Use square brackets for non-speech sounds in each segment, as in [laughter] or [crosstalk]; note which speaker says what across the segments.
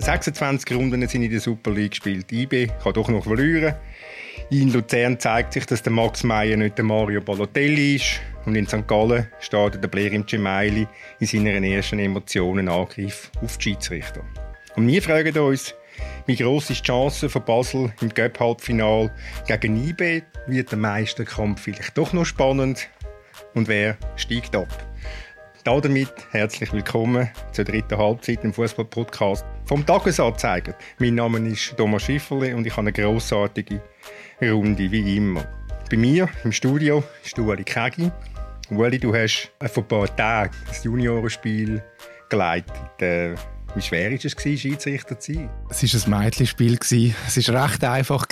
Speaker 1: 26 Runden sind in der Super League gespielt. IB kann doch noch verlieren. In Luzern zeigt sich, dass der Max Meyer nicht der Mario Balotelli ist. Und in St. Gallen startet der Blerim Gemeili in seinen ersten Emotionenangriff auf die Schiedsrichter. Und wir fragen uns, wie gross ist die Chance von Basel im Göpp-Halbfinal gegen IB? Wird der Meisterkampf vielleicht doch noch spannend? Und wer steigt ab? Damit herzlich willkommen zur dritten Halbzeit im Fußball-Podcast vom Tagesanzeiger. Mein Name ist Thomas Schifferle und ich habe eine grossartige Runde, wie immer. Bei mir im Studio ist Ueli Kegi. Ueli, du hast vor ein paar Tagen das Juniorenspiel geleitet. Äh, wie schwer war es, Schiedsrichter zu sein?
Speaker 2: Es war ein Mädchenspiel. Es war recht einfach.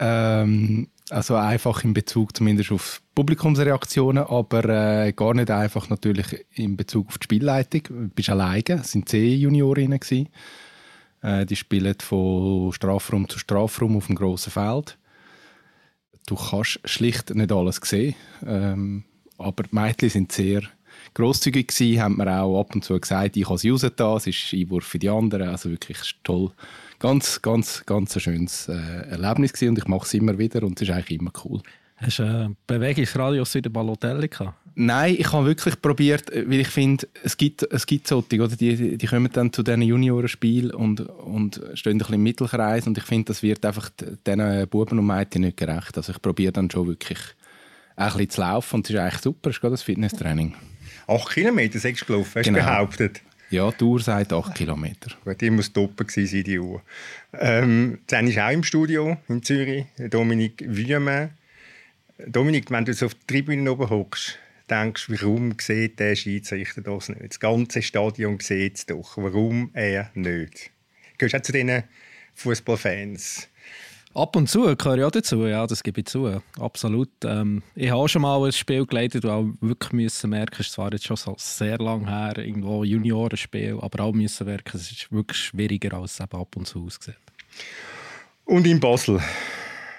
Speaker 2: Ähm, also einfach in Bezug zumindest auf Publikumsreaktionen, aber äh, gar nicht einfach natürlich in Bezug auf die Spielleitung. Du bist alleine, es waren zehn Juniorinnen. Äh, die spielen von Strafraum zu Strafraum auf dem grossen Feld. Du kannst schlicht nicht alles sehen, ähm, aber die Mädchen sind sehr grosszügig gewesen, haben mir auch ab und zu gesagt, ich habe sie rausgetan, es ist Einwurf für die anderen, also wirklich toll. Ganz, ganz, ganz ein schönes äh, Erlebnis gewesen und ich mache es immer wieder und es ist eigentlich immer cool.
Speaker 3: Hast du einen Bewegungsradius wie der Balotelli gehabt?
Speaker 2: Nein, ich habe wirklich probiert, weil ich finde, es gibt, es gibt solche, oder? Die, die kommen dann zu diesen Juniorenspielen und, und stehen ein bisschen im Mittelkreis und ich finde, das wird einfach diesen Buben und Mädchen nicht gerecht. Also ich probiere dann schon wirklich ein bisschen zu laufen und es ist eigentlich super, es ist gerade das Fitnesstraining.
Speaker 1: 8 Kilometer sechs gelaufen, hast du genau. behauptet?
Speaker 2: Ja, die Uhr sagt 8 Kilometer.
Speaker 1: Gut, die muss doppelt sein, die Uhr. Ähm, dann ist auch im Studio in Zürich Dominik Wiemann. Dominik, wenn du so auf der Tribüne oben hockst, denkst du, warum sieht der Schiedsrichter das nicht? Das ganze Stadion sieht es doch. Warum er nicht? Gehst du auch zu diesen Fußballfans?
Speaker 3: Ab und zu gehöre ich auch dazu, ja, das gebe ich zu. Absolut. Ähm, ich habe auch schon mal ein Spiel geleitet und auch wirklich müssen merken, es war jetzt schon so sehr lang her, irgendwo Juniorenspiel, aber auch müssen merken, es ist wirklich schwieriger, als es eben ab und zu aussieht.
Speaker 1: Und in Basel,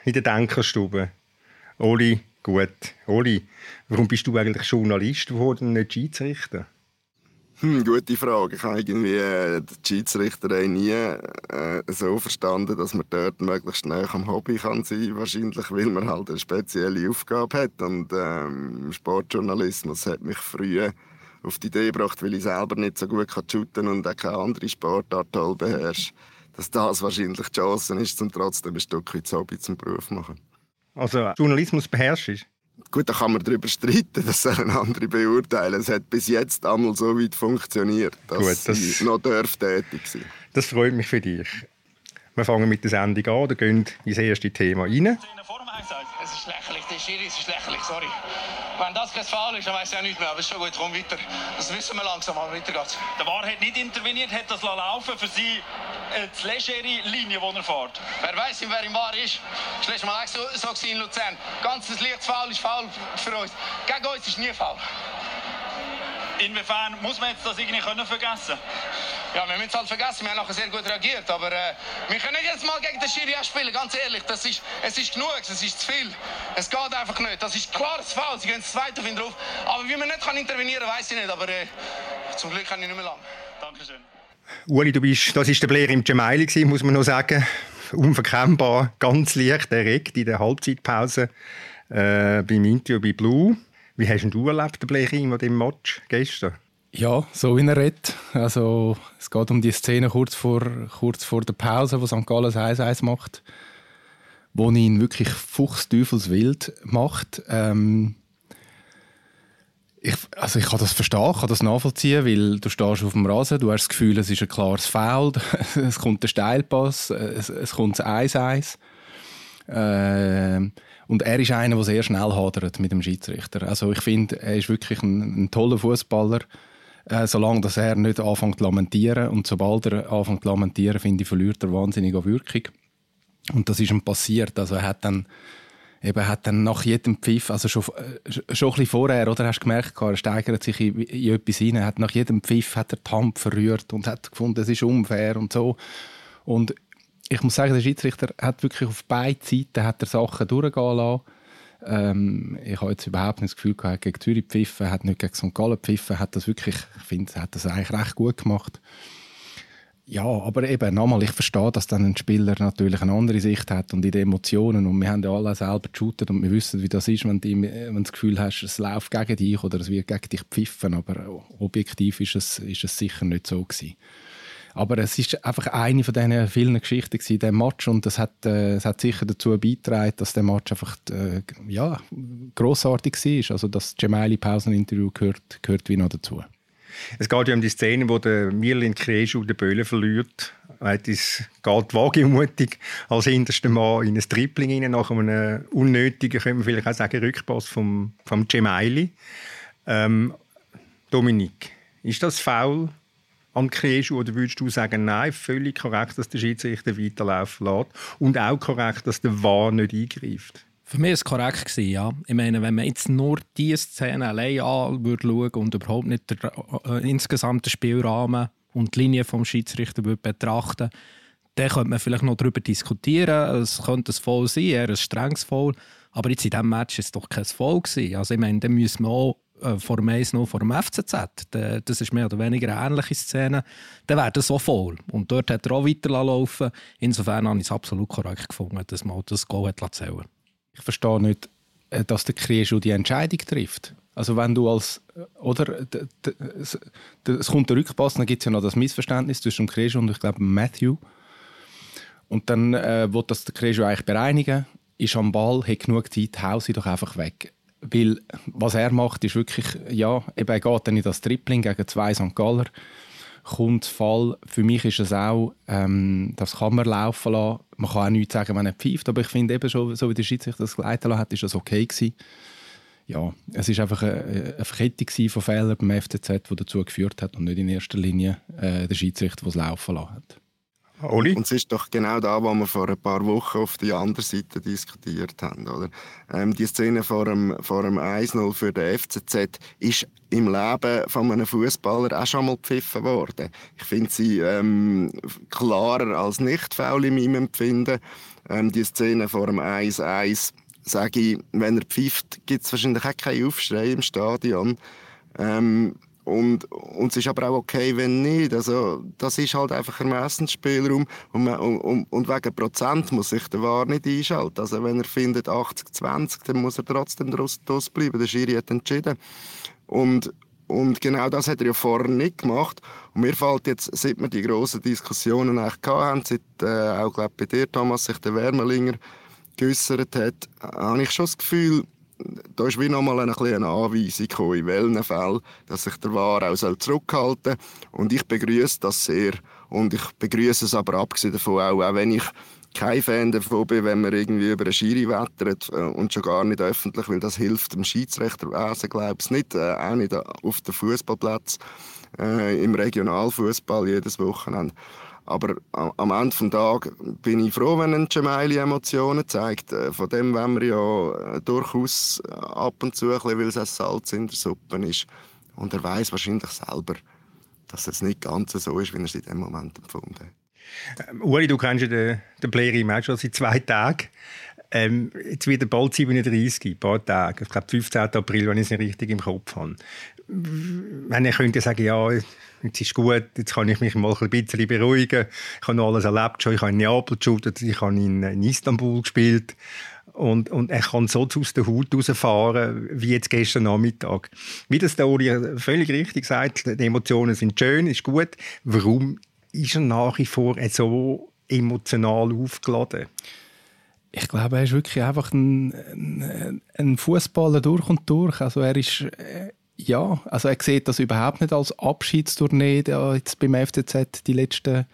Speaker 1: in der Denkerstube, Oli, gut. Oli, warum bist du eigentlich Journalist geworden nicht Schiedsrichter?
Speaker 4: Hm, gute Frage. Ich habe irgendwie äh, die Schiedsrichterei nie äh, so verstanden, dass man dort möglichst schnell am Hobby kann sein Wahrscheinlich, weil man halt eine spezielle Aufgabe hat. Und ähm, Sportjournalismus hat mich früh auf die Idee gebracht, weil ich selber nicht so gut kann shooten und auch keine andere Sportart toll beherrsche, dass das wahrscheinlich die Chance ist, um trotzdem ein Stück weit Hobby zum Beruf zu machen.
Speaker 1: Also Journalismus beherrschst
Speaker 4: Gut, da kann man darüber streiten, das sollen andere beurteilen. Es hat bis jetzt einmal so weit funktioniert, dass Gut, das, sie noch tätig sein
Speaker 1: Das freut mich für dich. Wir fangen mit der Sendung an und gehen ins erste Thema rein.
Speaker 5: Es ist lächerlich, der Schiri ist lächerlich, sorry. Wenn das kein Foul ist, dann weiß ich auch nicht mehr. Aber es ist schon gut, komm weiter. Das wissen wir langsam, aber weiter geht's.
Speaker 6: Der War hat nicht interveniert, hat das laufen für sie äh, die legere Linie, die er fährt.
Speaker 5: Wer weiß, wer im War ist. Das letzte Mal auch so, so in Luzern. Ganzes leichtes Foul ist Foul für uns. Gegen uns ist nie Foul.
Speaker 6: Inwiefern muss man jetzt das irgendwie können vergessen
Speaker 5: ja, wir müssen es halt vergessen, wir haben nachher sehr gut reagiert. Aber äh, wir können nicht jetzt mal gegen den Schiri spielen, ganz ehrlich. Das ist, es ist genug, es ist zu viel. Es geht einfach nicht. Das ist klares Foul, sie gehen das zweite auf ihn drauf. Aber wie man nicht kann intervenieren kann, weiß ich nicht. Aber äh, zum Glück kann ich nicht mehr lang.
Speaker 6: Dankeschön.
Speaker 1: Uli, du bist, das war der Blair im Gemaili, muss man noch sagen. Unverkennbar, ganz leicht erregt in der Halbzeitpause äh, beim Interview bei Blue. Wie hast du erlebt, der Blair, in dem Match gestern?
Speaker 2: Ja, so wie er redet. Also, es geht um die Szene kurz vor, kurz vor der Pause, wo St. Gallen 1-1 macht, wo ihn wirklich fuchsteufelswild macht. Ähm, ich, also ich kann das verstehen, ich kann das nachvollziehen, weil du stehst auf dem Rasen, du hast das Gefühl, es ist ein klares Foul, [laughs] es kommt der Steilpass, es, es kommt das 1-1. Äh, und er ist einer, der sehr schnell hadert mit dem Schiedsrichter. Also ich finde, er ist wirklich ein, ein toller Fußballer äh, solange dass er nicht anfängt zu lamentieren. Und sobald er anfängt zu lamentieren, finde ich, verliert er wahnsinnig an Wirkung. Und das ist ihm passiert. Also er hat dann, eben, hat dann nach jedem Pfiff, also schon, äh, schon ein bisschen vorher, oder hast du gemerkt, er steigert sich in, in etwas hinein, hat nach jedem Pfiff hat er die Hand verrührt und hat gefunden, es ist unfair und so. Und ich muss sagen, der Schiedsrichter hat wirklich auf beiden Seiten hat er Sachen durchgehen lassen ähm, ich habe jetzt überhaupt nicht das Gefühl gehabt, gegen Zürich pfiffen, hat nicht gegen St. Gallen pfiffen, hat das wirklich, ich finde, hat das eigentlich recht gut gemacht. Ja, aber eben nochmal, ich verstehe, dass dann ein Spieler natürlich eine andere Sicht hat und in den Emotionen und wir haben ja alle selber geshootet und wir wissen, wie das ist, wenn du, wenn du das Gefühl hast, es läuft gegen dich oder es wird gegen dich pfiffen, aber objektiv ist es, ist es sicher nicht so gewesen. Aber es ist einfach eine von diesen vielen Geschichten in diesem Match und das hat, äh, hat sicher dazu beigetragen, dass der Match einfach äh, ja, grossartig war. Also das Gemaili Pauseninterview gehört, gehört wie noch dazu.
Speaker 1: Es geht ja um die Szene, wo der Mirlin Kreschu den Böllen verliert. Es geht wagemutig als hinterster Mann in ein Tripling rein, nach einem unnötigen, können wir vielleicht auch sagen, Rückpass vom, vom Gemaili. Ähm, Dominik, ist das faul an Kreschu oder würdest du sagen, nein, völlig korrekt, dass der Schiedsrichter weiterlaufen lässt und auch korrekt, dass der Wahr nicht eingreift?
Speaker 3: Für mich war es korrekt, gewesen, ja. Ich meine, wenn man jetzt nur diese Szene allein anschauen würde und überhaupt nicht den äh, insgesamten Spielrahmen und die Linie des Schiedsrichter würde betrachten dann könnte man vielleicht noch darüber diskutieren. Es könnte ein Foul sein, eher ein strenges Foul. Aber jetzt in diesem Match war es doch kein Foul. Also ich meine, dann müssen wir auch vor dem 1 vor dem FCZ. Das ist mehr oder weniger eine ähnliche Szene. Dann wäre das so voll. Und dort hat er auch weiterlaufen Insofern habe ich es absolut korrekt gefunden, dass man das Goal hat
Speaker 2: Ich verstehe nicht, äh, dass der Krieschu die Entscheidung trifft. Also wenn du als, oder, es kommt der Rückpass, dann gibt es ja noch das Missverständnis zwischen Krieschu und ich glaube Matthew. Und dann äh, wird das der Krieschu eigentlich bereinigen, ist am Ball, hat genug Zeit, hau sie doch einfach weg. Weil was er macht, ist wirklich, ja, eben er geht dann in das Tripling gegen zwei St. Galler. Kommt Fall. Für mich ist es auch, ähm, das kann man laufen lassen. Man kann auch nichts sagen, wenn er pfeift. Aber ich finde eben schon, so wie der Schiedsrichter das geleiten hat, ist das okay gewesen. Ja, es ist einfach eine, Verkettung von Fehlern beim FCZ, die dazu geführt hat und nicht in erster Linie äh, der Schiedsrichter, der es laufen lassen hat.
Speaker 4: Oli? Und es ist doch genau da, was wir vor ein paar Wochen auf die andere Seite diskutiert haben. Oder? Ähm, die Szene vor dem, vor dem 1-0 für den FCZ ist im Leben von einem Fußballer auch schon mal gepfiffen worden. Ich finde sie ähm, klarer als nicht faul in meinem Empfinden. Ähm, die Szene vor dem 1-1 sage ich, wenn er pfifft, gibt es wahrscheinlich auch keinen Aufschrei im Stadion. Ähm, und, und es ist aber auch okay, wenn nicht. Also, das ist halt einfach ein Ermessensspielraum. Und, man, und, und, wegen Prozent muss sich der Wahr nicht einschalten. Also, wenn er findet 80-20, dann muss er trotzdem draus bleiben. Der Schiri hat entschieden. Und, und genau das hat er ja vorher nicht gemacht. Und mir fällt jetzt, seit wir die grossen Diskussionen eigentlich hatten, seit äh, auch glaub, bei dir, Thomas, sich der Wärmelinger geäussert hat, habe ich schon das Gefühl, da ist wie nochmal eine kleine Anweisung gekommen, in welchen Fällen, dass sich der Ware auch zurückhalten soll. Und ich begrüße das sehr. Und ich begrüße es aber abgesehen davon auch, auch wenn ich kein Fan davon bin, wenn man irgendwie über eine Schiri wettert äh, und schon gar nicht öffentlich, weil das hilft dem Schiedsrichterwesen, glaube ich, nicht. Äh, auch nicht auf dem Fußballplatz, äh, im Regionalfußball jedes Wochenende. Aber am Ende des Tages bin ich froh, wenn ein Gemaili Emotionen zeigt. Äh, von dem wollen wir ja äh, durchaus äh, ab und zu, bisschen, weil es ein Salz in der Suppe ist. Und er weiß wahrscheinlich selber, dass es nicht ganz so ist, wie er es in dem Moment empfunden hat.
Speaker 1: Ähm, Uli, du kennst ja den, den Player im Match schon seit zwei Tagen. Ähm, jetzt wird der bald 37, ein paar Tage. Ich glaube, 15. April, wenn ich es richtig im Kopf habe. Wenn ich könnte sagen, ja, jetzt ist gut, jetzt kann ich mich mal ein bisschen beruhigen. Ich habe alles erlebt schon. Ich habe in Neapel geshootet, ich habe in, in Istanbul gespielt. Und, und er kann so aus der Haut rausfahren, wie jetzt gestern Nachmittag. Wie das der Uli völlig richtig sagt, die Emotionen sind schön, ist gut. Warum ist er nach wie vor so emotional aufgeladen?
Speaker 2: Ich glaube, er ist wirklich einfach ein, ein, ein Fußballer durch und durch. Also er ist äh, ja, also er sieht das überhaupt nicht als Abschiedstournee jetzt beim FCZ die letzten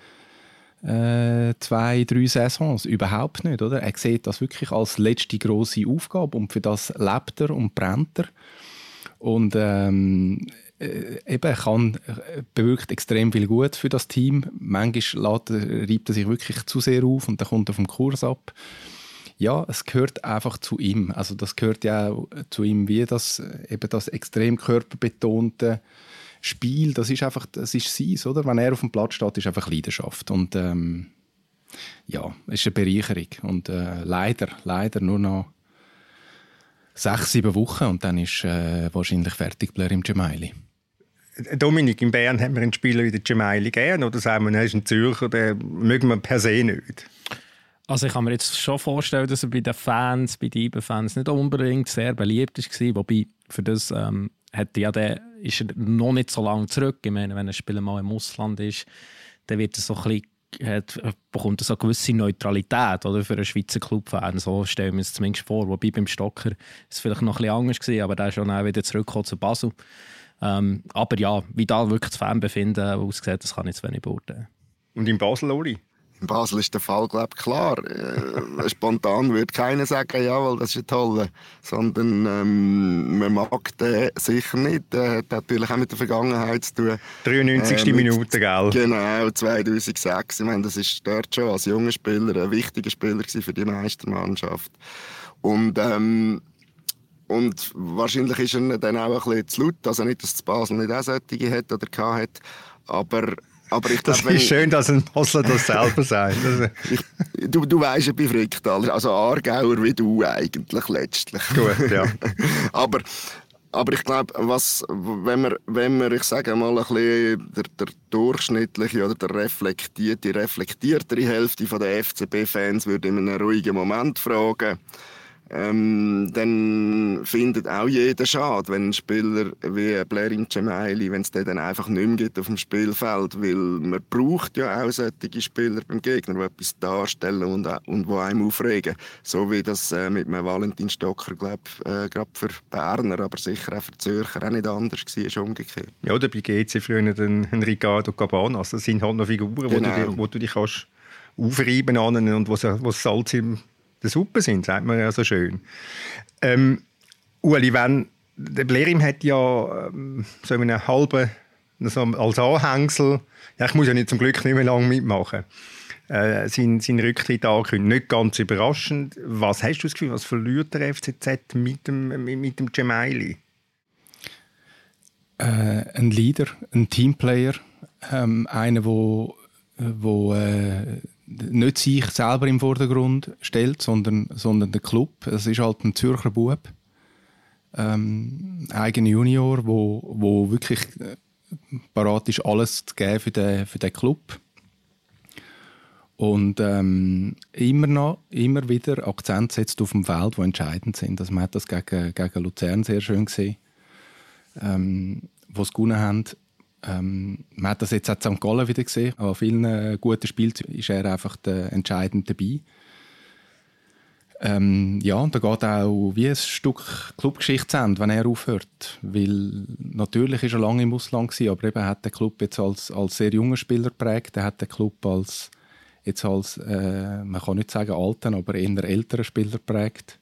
Speaker 2: äh, zwei, drei Saisons. Überhaupt nicht, oder? Er sieht das wirklich als letzte große Aufgabe und für das lebt er und brennt er. Und ähm, äh, eben, er kann, bewirkt extrem viel gut für das Team. Manchmal reibt er sich wirklich zu sehr auf und dann kommt er vom Kurs ab ja, es gehört einfach zu ihm. Also das gehört ja auch zu ihm, wie das eben das extrem körperbetonte Spiel. Das ist einfach, das ist sein, oder? Wenn er auf dem Platz steht, ist einfach Leidenschaft und ähm, ja, es ist eine Bereicherung und äh, leider, leider nur noch sechs, sieben Wochen und dann ist äh, wahrscheinlich fertig Blair im Gemaili.
Speaker 1: Dominik, in Bern hat man einen Spieler wie der Gemeili gern oder sagen wir, er ist ein Zürcher, den mögen wir per se nicht?
Speaker 3: Also ich kann mir jetzt schon vorstellen, dass er bei den Fans, bei den IBE-Fans nicht unbedingt sehr beliebt war. Wobei für das ähm, hat ja der, ist er noch nicht so lange zurück. Ich meine, wenn ein Spieler mal im Ausland ist, dann wird er so ein bisschen hat, bekommt so eine gewisse Neutralität oder, für einen Schweizer Clubfan. So stellen wir es zumindest vor. Wobei beim Stocker es vielleicht noch ein bisschen anders war, aber der ist schon auch wieder zurückgekommen zu Basel. Ähm, aber ja, wie da wirklich das Fanbefinden aussieht, das kann ich jetzt wenig beurteilen.
Speaker 1: Und in Basel, Oli?
Speaker 4: In Basel ist der Fall, glaube ich, klar. Äh, spontan würde keiner sagen, jawohl, das ist ein toller. Sondern ähm, man mag den sicher nicht. Der hat natürlich auch mit der Vergangenheit zu tun.
Speaker 1: 93. Äh, Minute, gell?
Speaker 4: Genau, 2006. Ich meine, das ist dort schon als junger Spieler ein wichtiger Spieler für die Meistermannschaft. Und ähm, und wahrscheinlich ist er dann auch ein bisschen zu laut. Also nicht, dass Basel nicht auch solche hat oder hat. Aber, aber ich
Speaker 1: das glaub, ist schön, dass ein Basler das selber sagt. [laughs]
Speaker 4: ich, du, du weißt, ich bin Fricktaler. Also Aargauer wie du eigentlich letztlich.
Speaker 1: Gut, ja. [laughs]
Speaker 4: aber, aber ich glaube, was, wenn man, wenn man, ich sage mal, ein bisschen der, der durchschnittliche oder der reflektierte, reflektiertere Hälfte der FCB-Fans würde in einem ruhigen Moment fragen, ähm, dann findet auch jeder schade, wenn ein Spieler wie Blerin Cemaili, wenn es den dann einfach nicht mehr gibt auf dem Spielfeld, weil man braucht ja auch solche Spieler beim Gegner, die etwas darstellen und, und die einem aufregen. So wie das äh, mit einem Valentin Stocker, glaube äh, gerade für Berner, aber sicher auch für Zürcher auch nicht anders war, ist umgekehrt.
Speaker 1: Ja, oder bei GC früher den, den Ricardo Cabanas, das sind halt noch Figuren, genau. wo, du, genau. wo du dich kannst aufreiben an und wo Salz im der Suppe sind, sagt man ja so schön. Ähm, Uli, wenn, der Blerim hat ja ähm, so einen halben, so als Anhängsel, ja, ich muss ja nicht zum Glück nicht mehr lange mitmachen, äh, sein, sein Rücktritt angekündigt. Nicht ganz überraschend. Was hast du das Gefühl, was verliert der FCZ mit dem, mit dem Gemaili?
Speaker 2: Äh, ein Leader, ein Teamplayer, ähm, einer, wo, wo äh, nicht sich selber im Vordergrund stellt, sondern, sondern der Club. Es ist halt ein Zürcher Bub, ähm, eigener Junior, wo, wo wirklich äh, parat ist, alles zu geben für den, für den Club. Und ähm, immer noch, immer wieder Akzent setzt auf dem Feld, die entscheidend sind. Also man hat das gegen, gegen Luzern sehr schön gesehen, ähm, wo sie gewonnen haben. Ähm, man hat das jetzt auch in St. Gallen wieder gesehen. An vielen äh, guten Spielen ist er einfach entscheidend dabei. Ähm, ja, und da geht auch wie ein Stück Clubgeschichte zu wenn er aufhört. Weil natürlich ist er lange im Ausland gewesen, aber eben hat der Club jetzt als, als sehr junger Spieler geprägt. Er hat den Club als jetzt als äh, man kann nicht sagen alten, aber eher älteren Spieler geprägt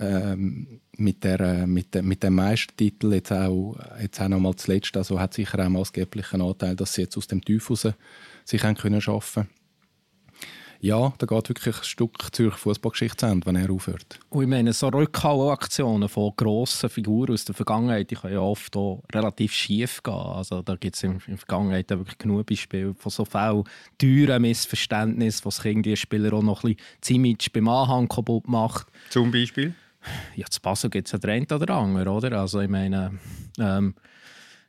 Speaker 2: ähm, mit, der, äh, mit, de, mit dem Meistertitel jetzt auch, jetzt auch noch mal zuletzt, also hat sicher auch maßgeblichen Anteil, dass sie jetzt aus dem Tief raus sich haben können schaffen ja, da geht wirklich ein Stück Zürich Fußballgeschichte zu Ende, wenn er aufhört.
Speaker 3: Und ich meine, so Rückhauaktionen von grossen Figuren aus der Vergangenheit, die können ja oft auch relativ schief gehen. Also da gibt es in der Vergangenheit wirklich genug Beispiele von so vielen teuren Missverständnissen, sich irgendwie Spieler auch noch ein bisschen Image beim Anhang kaputt macht.
Speaker 1: Zum Beispiel?
Speaker 3: Ja, zu Basel gibt es ja den oder anderen, oder? Also ich meine, ähm,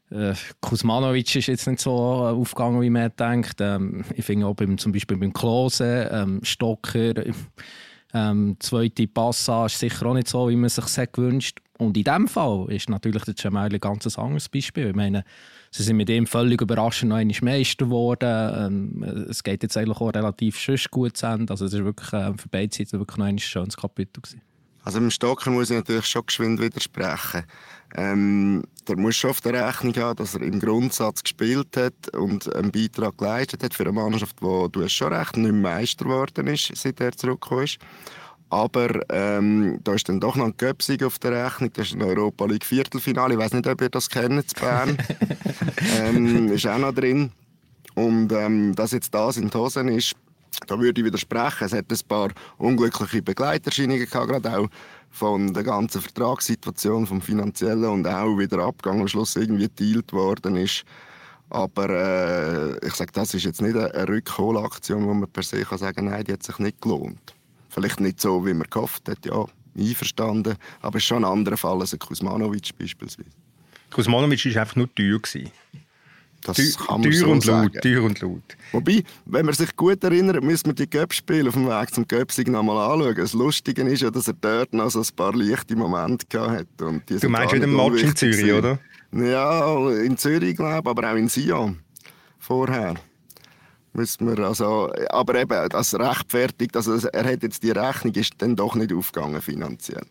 Speaker 3: äh, Kuzmanovic ist jetzt nicht so aufgegangen, wie man denkt. Ähm, ich finde auch beim, zum Beispiel beim Klose, ähm, Stocker, ähm, zweite Passage sicher auch nicht so, wie man sich das gewünscht. Und in diesem Fall ist natürlich der Cemaili ein ganz anderes Beispiel. Ich meine, sie sind mit ihm völlig überraschend noch einmal Meister geworden. Ähm, es geht jetzt eigentlich auch relativ schön gut zu Ende. Also es war wirklich äh, für beide Seiten wirklich noch ein schönes Kapitel. Gewesen.
Speaker 4: Also dem Stocker muss ich natürlich schon geschwind widersprechen. Ähm, der muss schon auf der Rechnung haben, dass er im Grundsatz gespielt hat und einen Beitrag geleistet hat für eine Mannschaft, die, du hast schon recht, nicht Meister geworden ist, seit er zurückgekommen ist. Aber ähm, da ist dann doch noch ein Göpsig auf der Rechnung. Das ist ein Europa League Viertelfinale. Ich weiß nicht, ob ihr das kennt, zu Bern. [laughs] ähm, ist auch noch drin. Und ähm, dass jetzt das in die Hosen ist, da würde ich widersprechen. Es hat ein paar unglückliche Begleiterscheinungen gehabt, gerade auch von der ganzen Vertragssituation, vom finanziellen und auch wieder Abgang am Schluss irgendwie dealt worden ist. Aber äh, ich sage, das ist jetzt nicht eine Rückholaktion, wo man per se kann sagen, nein, die hat sich nicht gelohnt. Vielleicht nicht so, wie man gehofft hat, ja, einverstanden. Aber es ist schon ein anderer Fall als ein Kuzmanovic beispielsweise.
Speaker 1: Kosmanovic war einfach nur teuer. Gewesen.
Speaker 4: Das kann man
Speaker 1: teuer
Speaker 4: so
Speaker 1: und
Speaker 4: sagen.
Speaker 1: laut, teuer und laut.
Speaker 4: Wobei, wenn man sich gut erinnert, müssen wir die Göpp-Spiele auf dem Weg zum Göpsig noch mal anschauen. Das Lustige ist ja, dass er dort noch so ein paar leichte Momente gehabt hat. Und die
Speaker 1: Du meinst wieder Match in Zürich,
Speaker 4: gewesen.
Speaker 1: oder?
Speaker 4: Ja, in Zürich, glaube aber auch in Sion. Vorher. Müssen wir also, aber eben, das rechtfertigt, also er hat jetzt die Rechnung, ist dann doch nicht aufgegangen finanziell.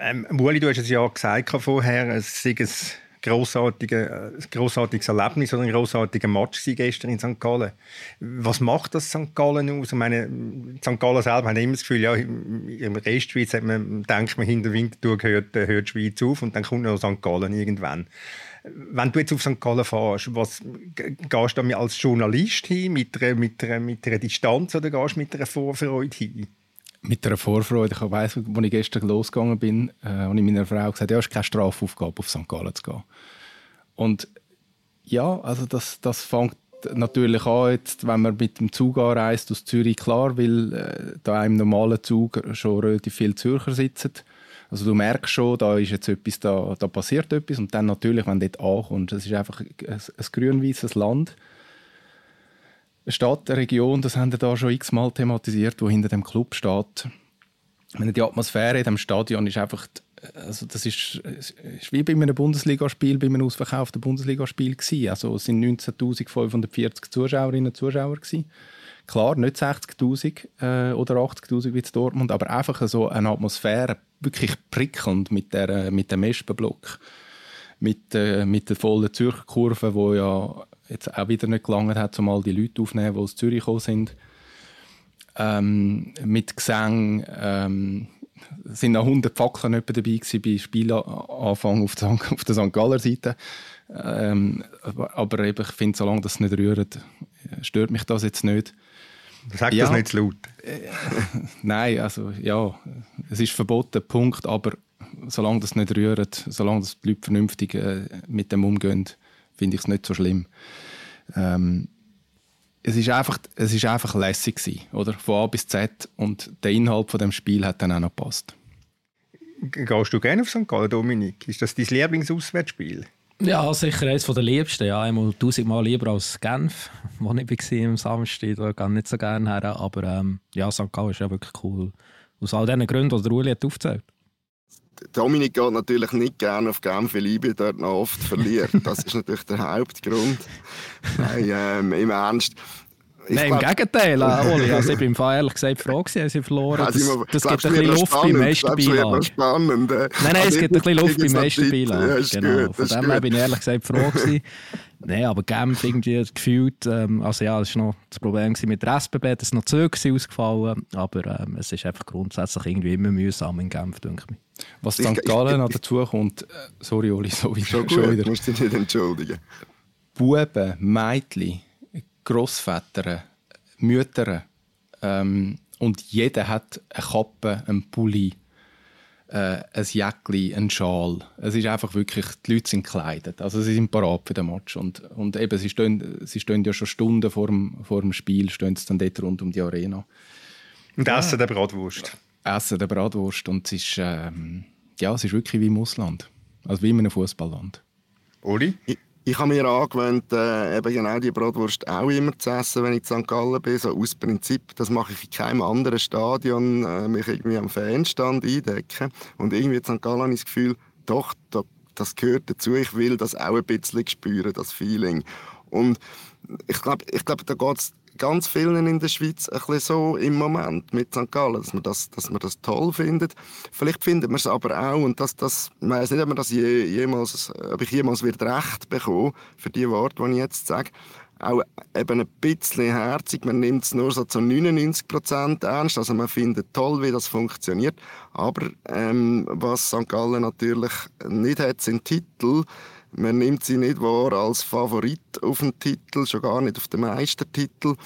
Speaker 1: Ähm, Ueli, du hast es ja gesagt vorher, es sei ein grossartiges, ein grossartiges Erlebnis oder ein grossartiger Match gestern in St. Gallen. Was macht das St. Gallen aus? Ich meine, St. Gallen selber hat immer das Gefühl, ja, im Rest Schweiz hat man, denkt man, hinter Winterthur hört, äh, hört die Schweiz auf und dann kommt noch St. Gallen irgendwann. Wenn du jetzt auf St. Gallen fährst, was, gehst du da als Journalist hin, mit einer, mit, einer, mit einer Distanz oder gehst du mit einer Vorfreude hin?
Speaker 2: Mit einer Vorfreude. Ich weiss, als ich gestern losgegangen bin, äh, habe ich meiner Frau gesagt, ja, es ist keine Strafaufgabe, auf St. Gallen zu gehen. Und ja, also das, das fängt natürlich an, jetzt, wenn man mit dem Zug anreist aus Zürich, klar, weil äh, da im normalen Zug schon relativ viele Zürcher sitzen. Also du merkst schon, da ist jetzt etwas, da, da passiert etwas und dann natürlich, wenn du dort ankommst, es ist einfach ein, ein grün-weißes Land. Eine Stadt, eine Region, das haben wir da schon x-mal thematisiert, wo hinter dem Club steht. Die Atmosphäre in dem Stadion ist einfach, also das ist, ist wie bei einem Bundesligaspiel, bei einem ausverkauften Bundesligaspiel gewesen. Also es sind 19.540 Zuschauerinnen und Zuschauer gewesen. Klar, nicht 60'000 äh, oder 80'000 wie in Dortmund, aber einfach so eine Atmosphäre, wirklich prickelnd mit, der, mit dem Espenblock. Mit, äh, mit der vollen Zürcher Kurve, wo ja jetzt auch wieder nicht gelangt hat, um all die Leute aufzunehmen, die aus Zürich gekommen sind. Ähm, mit Gesang ähm, sind noch 100 Fackeln dabei gewesen bei Spielanfang auf der, St. auf der St. Galler Seite. Ähm, aber, eben, ich finde, solange das nicht rührt, stört mich das jetzt nicht.
Speaker 1: Sag
Speaker 2: Ja.
Speaker 1: das nicht zu laut.
Speaker 2: Nein, also ja, es ist verboten, Punkt, aber solange das nicht rührt, solange das die Leute vernünftig äh, mit dem umgehen, finde ich es nicht so schlimm. Ähm, es ist einfach, es ist einfach lässig gewesen, oder? Von A bis Z und der Inhalt von dem Spiel hat dann auch noch gepasst.
Speaker 1: Gehst du gerne auf St. Gallen, Dominik? Ist das dein Lieblingsauswärtsspiel?
Speaker 3: Ja, sicher eines der liebsten. Ja, einmal tausendmal lieber als Genf, [laughs] wo ich war am Samstag. Da gehe ich nicht so gerne her. Aber ähm, ja, St. Gallen ist ja wirklich cool. Aus all diesen Gründen, die der Uli hat aufgezählt
Speaker 4: Dominik geht natürlich nicht gerne auf Genf, weil IB dort noch oft verliert. [laughs] Das ist natürlich der Hauptgrund. Nein, ähm, im Ernst. Ich
Speaker 3: Nein, im
Speaker 4: glaub-
Speaker 3: Gegenteil, äh, Oli. Also ich bin im ehrlich gesagt froh, gewesen, als sie verloren
Speaker 4: Ja,
Speaker 3: Das, das gibt ein bisschen Luft beim
Speaker 4: spannend?
Speaker 3: meisten
Speaker 4: Glaubst du, wird noch
Speaker 3: Beilage.
Speaker 4: spannend? äh?
Speaker 3: Nein, nein, es gibt ein bisschen Luft beim meisten
Speaker 4: Titel. Ja,
Speaker 3: Genau.
Speaker 4: gut,
Speaker 3: Von dem her bin ich ehrlich gesagt froh gewesen. [laughs] Nein, aber Genf irgendwie gefühlt, ähm, also ja, das war noch das Problem mit der SBB, das ist noch Züge ausgefallen, aber ähm, es ist einfach grundsätzlich irgendwie immer mühsam in Genf, denke ich.
Speaker 2: Was
Speaker 4: Ich-
Speaker 2: St. Gallen noch dazu kommt, äh, sorry Oli, [laughs] so wieder,
Speaker 4: Schon
Speaker 2: schon
Speaker 4: gut,
Speaker 2: wieder.
Speaker 4: musst dich nicht entschuldigen.
Speaker 2: Buben, Mädchen, Grossväter, Mütter ähm, und jeder hat eine Kappe, einen Pulli, äh, ein Jäckli, einen Schal. Es ist einfach wirklich, die Leute sind gekleidet. Also sie sind parat für den Match. Und, und eben, sie stehen, sie stehen ja schon Stunden vor dem, vor dem Spiel, stehen sie dann dort rund um die Arena.
Speaker 1: Und essen der Bratwurst.
Speaker 2: Essen der Bratwurst und es ist, ähm, ja, es ist wirklich wie im Ausland. Also wie in einem Fußballland.
Speaker 1: Oli?
Speaker 4: Ich, habe mir angewöhnt, äh, eben genau die Bratwurst auch immer zu essen, wenn ich in St. Gallen bin. So aus Prinzip, das mache ich in keinem anderen Stadion, äh, mich irgendwie am Fanstand eindecken. Und irgendwie in St. Gallen habe ich das Gefühl, doch, da, das gehört dazu. Ich will das auch ein bisschen spüren, das Feeling. Und ich glaube, ich glaub, da geht es ganz vielen in der Schweiz ein bisschen so im Moment mit St. Gallen, dass man das, dass man das toll findet. Vielleicht findet man es aber auch, und das, das, ich weiss nicht, ob, man das je, jemals, ob ich jemals wird recht bekomme für die Worte, die ich jetzt sage, auch eben ein bisschen herzig. Man nimmt es nur so zu 99 Prozent ernst. Also man findet toll, wie das funktioniert. Aber ähm, was St. Gallen natürlich nicht hat, sind Titel. Man nimmt sie nicht wahr als Favorit auf den Titel, schon gar nicht auf den Meistertitel.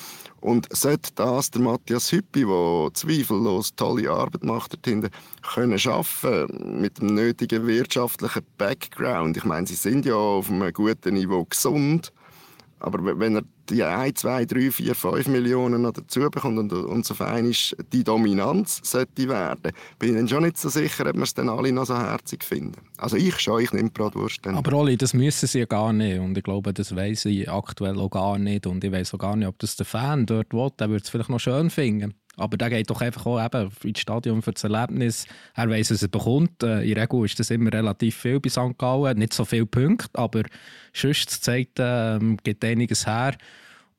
Speaker 4: Und sollte das der Matthias Hüppi, der zweifellos tolle Arbeit macht dort hinten, können schaffen mit dem nötigen wirtschaftlichen Background. Ich meine, sie sind ja auf einem guten Niveau gesund. Aber wenn er die 1, 2, 3, 4, 5 Millionen noch dazu bekommt und, und so fein ist, die Dominanz sollte werden, bin ich dann schon nicht so sicher, ob wir es dann alle noch so herzig finden. Also ich schon, ich nehme Bratwurst dann.
Speaker 3: Aber Oli, das müssen sie ja gar nicht und ich glaube, das weiß ich aktuell auch gar nicht und ich weiß auch gar nicht, ob das der Fan dort will, der würde es vielleicht noch schön finden. Aber der geht doch einfach auch eben ins Stadion für das Erlebnis. Er weiß, was er bekommt. Äh, in der Regel ist das immer relativ viel bei St. Gallen. Nicht so viele Punkte, aber sonst zeigt ähm, geht einiges her.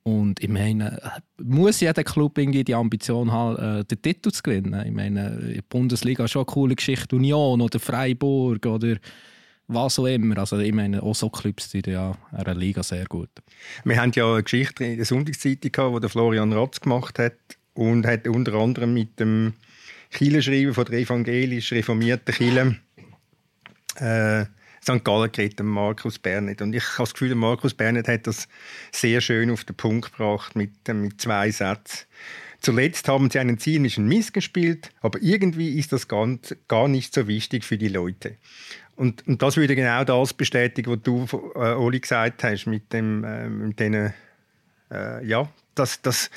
Speaker 3: Und ich meine, muss jeder Club irgendwie die Ambition haben, äh, den Titel zu gewinnen? Ich meine, die Bundesliga ist schon eine coole Geschichte. Union oder Freiburg oder was auch immer. Also ich meine, auch so Clubs sind ja einer Liga sehr gut.
Speaker 1: Wir haben ja eine Geschichte in der Sonntagszeitung gehabt, die Florian Ratz gemacht hat und hat unter anderem mit dem Kirchenschreiber von der evangelisch reformierten Kirche äh, St. Gallen geredet, Markus Bernet. Und ich habe das Gefühl, Markus Bernet hat das sehr schön auf den Punkt gebracht mit, äh, mit zwei Sätzen. Zuletzt haben sie einen zynischen Miss gespielt, aber irgendwie ist das ganz, gar nicht so wichtig für die Leute. Und, und das würde genau das bestätigen, was du, äh, Oli, gesagt hast, mit dem, äh, mit denen, äh, ja, dass, dass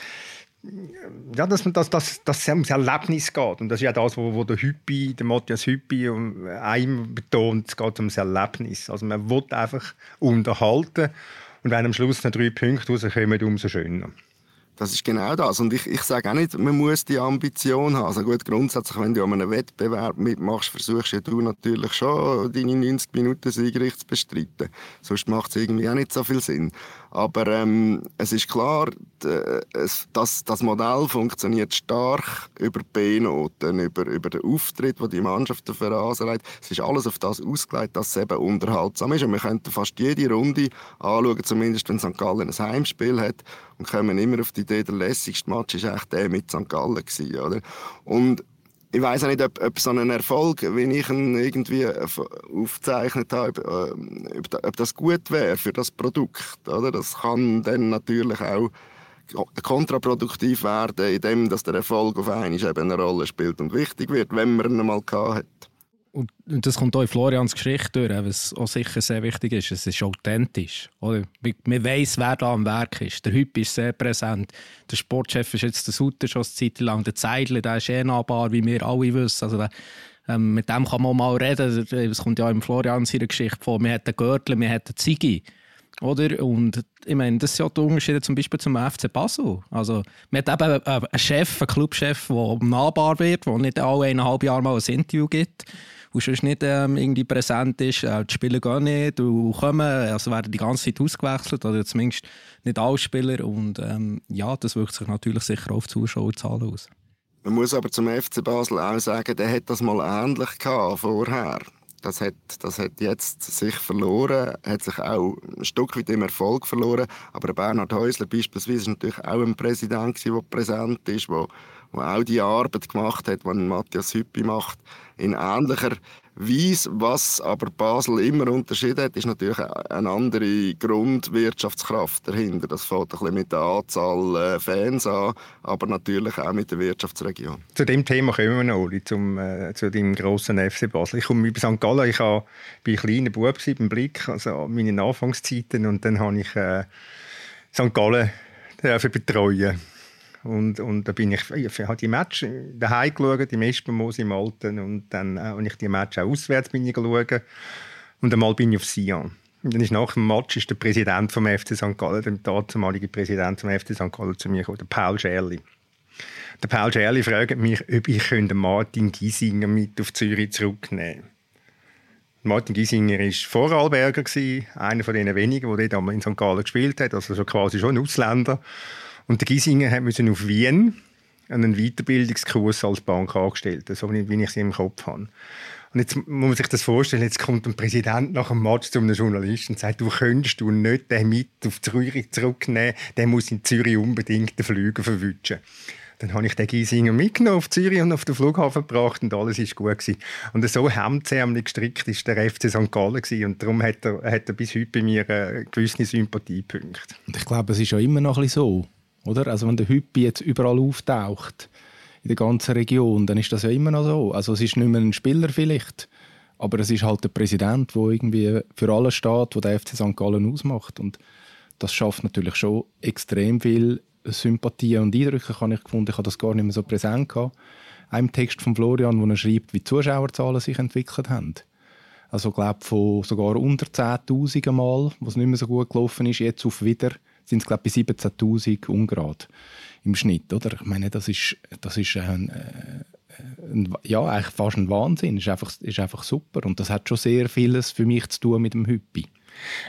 Speaker 1: ja, dass man das, das, das ums Erlebnis geht. Und das ist ja das, wo, wo der Hüppi, der Matthias Hüppi einem betont, es geht ums Erlebnis. Also man will einfach unterhalten und wenn am Schluss noch drei Punkte rauskommen, umso schöner.
Speaker 4: Das ist genau das. Und ich, ich sage auch nicht, man muss die Ambition haben. Also gut, grundsätzlich, wenn du an einem Wettbewerb mitmachst, versuchst du natürlich schon, deine 90 Minuten Siegrecht zu bestreiten. Sonst macht es irgendwie auch nicht so viel Sinn. Aber ähm, es ist klar, dass das Modell funktioniert stark über B-Noten, über, über den Auftritt, den die Mannschaft dafür anlegt. Es ist alles auf das ausgelegt, dass es eben unterhaltsam ist. Und wir könnten fast jede Runde anschauen, zumindest wenn St. Gallen ein Heimspiel hat, und kommen immer auf die Idee, der lässigste Match war echt der mit St. Gallen. Gewesen, oder? Und ich weiß auch nicht, ob, ob, so ein Erfolg, wie ich ihn irgendwie aufgezeichnet habe, ob, ob das gut wäre für das Produkt. Oder? Das kann dann natürlich auch kontraproduktiv werden, indem der Erfolg auf einmal eine Rolle spielt und wichtig wird, wenn man ihn einmal hat.
Speaker 3: Und, das kommt auch in Florians Geschichte durch, was auch sicher sehr wichtig ist. Es ist authentisch. Oder? Man weiss, wer da am Werk ist. Der Hyp ist sehr präsent. Der Sportchef ist jetzt der Sutter schon eine Zeit lang. Der Zeidler, der ist eh nahbar, wie wir alle wissen. Also der, ähm, mit dem kann man mal reden. Das kommt ja im Florian seiner Geschichte vor. Wir hatten Gürtel, wir hatten Ziggy. Oder? Und ich meine, das sind ja die Unterschiede zum Beispiel zum FC Basel. Also, man hat eben einen Chef, einen Clubchef, der nahbar wird, der nicht alle eineinhalb Jahre mal ein Interview gibt und sonst nicht ähm, irgendwie präsent ist. Äh, die Spieler gehen nicht und kommen, also werden die ganze Zeit ausgewechselt oder zumindest nicht alle Spieler und ähm, ja, das wirkt sich natürlich sicher auf die Zuschauerzahlen aus.
Speaker 4: Man muss aber zum FC Basel auch sagen, der hat das mal ähnlich gehabt vorher. Das hat, das hat jetzt sich verloren, hat sich auch ein Stück weit im Erfolg verloren. Aber Bernhard Häusler beispielsweise ist natürlich auch ein Präsident, der präsent ist, der der auch die Arbeit gemacht hat, die Matthias Hüppi macht, in ähnlicher Weise. Was aber Basel immer unterschieden hat, ist natürlich eine andere Grundwirtschaftskraft dahinter. Das fängt ein bisschen mit der Anzahl äh, Fans an, aber natürlich auch mit der Wirtschaftsregion.
Speaker 1: Zu dem Thema kommen wir noch, zum, äh, zu deinem grossen FC Basel. Ich komme über St. Gallen, ich war ein kleiner Bub beim Blick, also meine Anfangszeiten, und dann habe ich äh, St. Gallen betreuen und, und da bin ich, ich habe die Match daheim geschaut, im Espenmoos im Alten. Und dann äh, habe ich die Match auch auswärts bin ich geschaut. Und einmal bin ich auf Sion. Und dann ist nach dem Match ist der Präsident vom FC St. Gallen, der damalige Präsident vom FC St. Gallen zu mir gekommen, der Paul Scherli. Der Paul Scherli fragt mich, ob ich Martin Giesinger mit auf Zürich zurücknehmen könnte. Martin Giesinger war Vorarlberger, einer von den wenigen, der dort in St. Gallen gespielt hat, also quasi schon ein Ausländer. Und der Giesinger musste auf Wien einen Weiterbildungskurs als Bankangestellter, so wie ich sie im Kopf habe. Und jetzt muss man sich das vorstellen, jetzt kommt ein Präsident nach einem Match zu einem Journalisten und sagt, du könntest du nicht den mit auf Zürich zurücknehmen, der muss in Zürich unbedingt den Flüger verwutschen. Dann habe ich den Giesinger mitgenommen auf Zürich und auf den Flughafen gebracht und alles ist gut gewesen. Und so hemdsärmlich gestrickt ist der FC St. Gallen gewesen. und darum hat er, hat er bis heute bei mir äh, gewisse Sympathiepunkte.
Speaker 2: Und ich glaube, es ist ja immer noch ein bisschen so oder? Also wenn der Hüppi jetzt überall auftaucht, in der ganzen Region, dann ist das ja immer noch so. Also es ist nicht mehr ein Spieler vielleicht, aber es ist halt der Präsident, der irgendwie für alles steht, der der FC St. Gallen ausmacht. Und das schafft natürlich schon extrem viel Sympathie und Eindrücke, habe ich gefunden. Ich habe das gar nicht mehr so präsent gehabt. Einem Text von Florian, wo er schreibt, wie die Zuschauerzahlen sich entwickelt haben. Also ich glaube von sogar unter 10'000 Mal, was nicht mehr so gut gelaufen ist, jetzt auf wieder sind es glaube bei 17'000 ungerade im Schnitt, oder? Ich meine, das ist, das ist ein, äh, ein, ja, eigentlich fast ein Wahnsinn. Ist einfach, ist einfach super und das hat schon sehr vieles für mich zu tun mit dem Hüppi.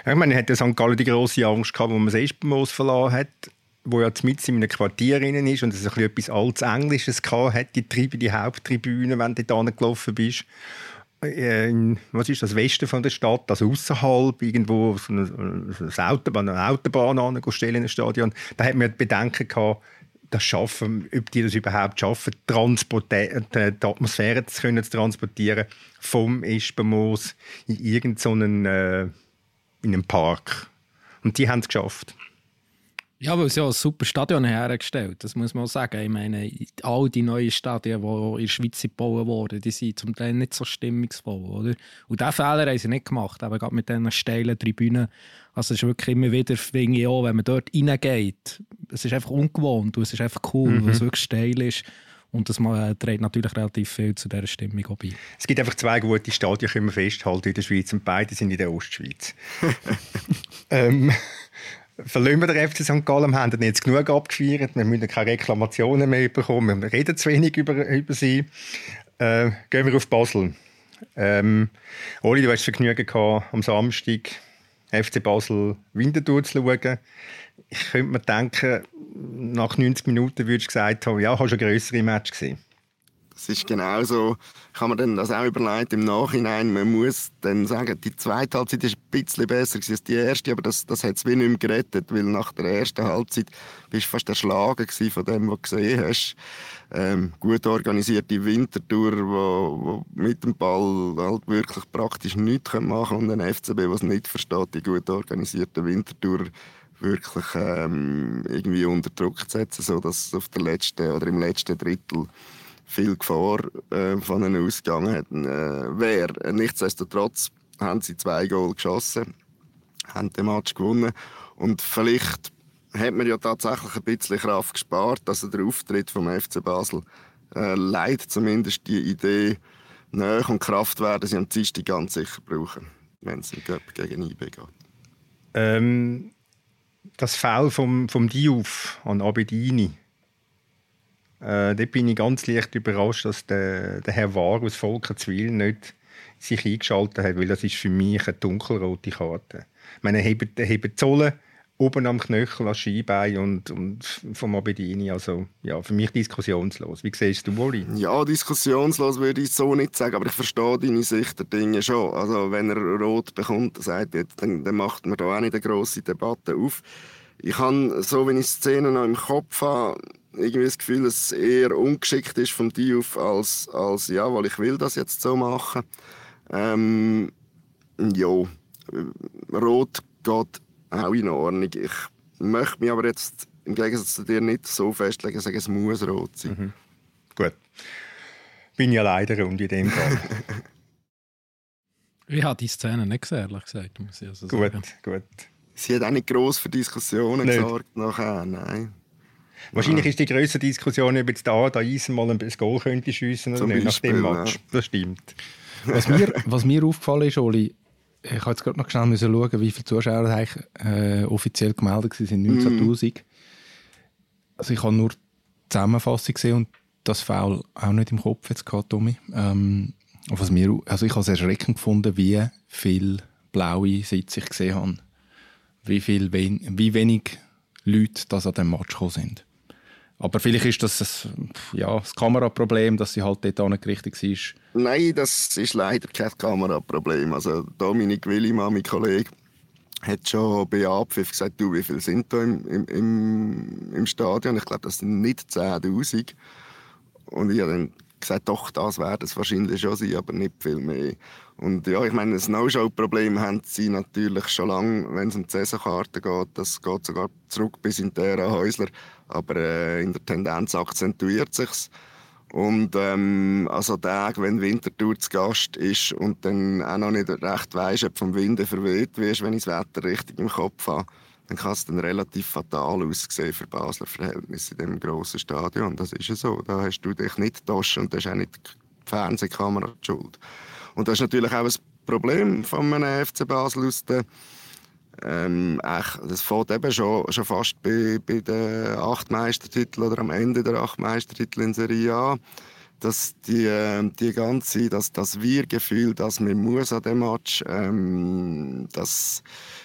Speaker 1: Ich meine, hat St. Gallen die grosse Angst gehabt, wo man das Espenmoos verloren hat, wo ja mit in einem Quartier drin ist und es ein etwas altes Englisches hat, die, Tribe, die Haupttribüne, wenn du da gelaufen bist. Äh, in, was ist das Westen von der Stadt, also außerhalb irgendwo so eine, so Autobahn, eine Autobahn anstellen, ein Stadion. Da hat man Bedenken gehabt, das schaffen, ob die das überhaupt schaffen, die Atmosphäre zu, können, zu transportieren vom Espenmoos in irgendeinen äh, in einem Park. Und die haben es geschafft.
Speaker 3: Ja, weil sie ja ein super Stadion hergestellt das muss man auch sagen. Ich meine, all die neuen Stadien, die in der Schweiz gebaut wurden, die sind zum Teil nicht so stimmungsvoll. Oder? Und diesen Fehler haben sie nicht gemacht, aber gerade mit diesen steilen Tribünen. Also es ist wirklich immer wieder, finde ich auch, wenn man dort reingeht, es ist einfach ungewohnt und es ist einfach cool, mhm. weil es wirklich steil ist. Und das äh, trägt natürlich relativ viel zu dieser Stimmung bei.
Speaker 1: Es gibt einfach zwei gute Stadien, können wir festhalten in der Schweiz und beide sind in der Ostschweiz. [laughs] ähm, verlieren wir den FC St. Gallen, wir haben jetzt genug abgefeiert, wir müssen keine Reklamationen mehr bekommen, wir reden zu wenig über, über sie. Äh, gehen wir auf Basel. Ähm, Oli, du hast Vergnügen gehabt, am Samstag FC Basel Winterthur zu schauen. Ich könnte mir denken, nach 90 Minuten würdest du gesagt haben, ja, hast du ein größere Match gesehen.
Speaker 4: Das ist genau so. Ich habe mir dann das auch überlegt im Nachhinein. Man muss dann sagen, die zweite Halbzeit ist ein bisschen besser als die erste, aber das, das hat es wie nicht mehr gerettet, weil nach der ersten Halbzeit bist du fast erschlagen von dem, was du gesehen hast. Ähm, gut organisierte Wintertour, wo, wo mit dem Ball halt wirklich praktisch nichts machen können und ein FCB, was nicht versteht, die gut organisierte Wintertour wirklich ähm, irgendwie unter Druck zu setzen, sodass auf der letzten oder im letzten Drittel viel Gefahr äh, von ihnen ausgegangen äh, wäre. Nichtsdestotrotz haben sie zwei Goal geschossen, haben den Match gewonnen und vielleicht hat man ja tatsächlich ein bisschen Kraft gespart, also der Auftritt vom FC Basel äh, leidet zumindest die Idee, Nähe und Kraft werden sie am Dienstag ganz sicher brauchen, wenn es gegen IB geht.
Speaker 1: Ähm, das Foul vom, vom Diouf an Abedini, äh, dort bin ich ganz leicht überrascht, dass der, der Herr War aus Volkenzwil nicht sich eingeschaltet hat, weil das ist für mich eine dunkelrote Karte. Ich meine, er hebt, er oben am Knöchel als Skibein und, und vom Abedini. Also ja, für mich diskussionslos. Wie siehst du, Woli?
Speaker 4: Ja, diskussionslos würde ich so nicht sagen, aber ich verstehe deine Sicht der Dinge schon. Also wenn er rot bekommt, sagt, dann, dann macht man da auch nicht eine grosse Debatte auf. Ich habe, so wenn ich Szenen noch im Kopf habe, irgendwie das Gefühl, dass es eher ungeschickt ist vom Diouf als, als ja, weil ich will das jetzt so machen. Ähm, ja, rot geht auch in Ordnung. Ich möchte mich aber jetzt im Gegensatz zu dir nicht so festlegen, sagen, es muss rot sein. Mhm.
Speaker 1: Gut. Bin ja leider rund in dem Fall. [laughs]
Speaker 3: ich habe die Szene nicht gesehen, ehrlich gesagt. Muss ich also
Speaker 1: gut, gut.
Speaker 4: Sie hat auch nicht gross für Diskussionen nicht. gesorgt nachher, nein.
Speaker 1: Wahrscheinlich ist die größere Diskussion, ob jetzt da, da Eisen mal ein Goal könnte schiessen oder nicht nach dem Match. Ja. Das stimmt.
Speaker 2: Was mir, was mir aufgefallen ist, Oli, ich habe jetzt gerade noch schnell müssen schauen, wie viele Zuschauer eigentlich, äh, offiziell gemeldet sind, 19'000. Mm. Also ich habe nur die Zusammenfassung gesehen und das Foul auch nicht im Kopf jetzt gehabt, Tommy. Ähm, was mir, also ich habe es erschreckend gefunden, wie viele blaue Sitze ich gesehen habe. Wie, viel, wie wenig Leute das an dem Match gekommen sind. Aber vielleicht ist das ein, ja, das Kameraproblem, dass sie halt dort nicht richtig war.
Speaker 4: Nein, das ist leider kein Kameraproblem. Also Dominik Willimann, mein Kollege, hat schon bei Abpfiff gesagt, du, wie viele sind da im, im, im, im Stadion? Ich glaube, das sind nicht 10'000. Und ich habe dann gesagt, doch, das wäre es wahrscheinlich schon sein, aber nicht viel mehr. Und ja, ich meine, das No-Show-Problem haben sie natürlich schon lange, wenn es um die Saisonkarte geht. Das geht sogar zurück bis in die Häusler. Aber äh, in der Tendenz akzentuiert sich Und ähm, also Tage, wenn Winterthur zu Gast ist und dann auch noch nicht recht weisst, ob vom Winde verweht wirst, wenn ich das Wetter richtig im Kopf habe, dann kann es dann relativ fatal aussehen für Basler Verhältnisse in diesem grossen Stadion. Das ist ja so. Da hast du dich nicht getauscht und das ist auch nicht die Fernsehkamera die schuld. Und das ist natürlich auch ein Problem von einem FC Basel aus der ähm, das fängt eben schon, schon fast bei, bei den acht Meistertiteln oder am Ende der acht Meistertitel in Serie A dass die, ähm, die ganze, das, das Wir-Gefühl, dass man muss an dem Match, ähm, das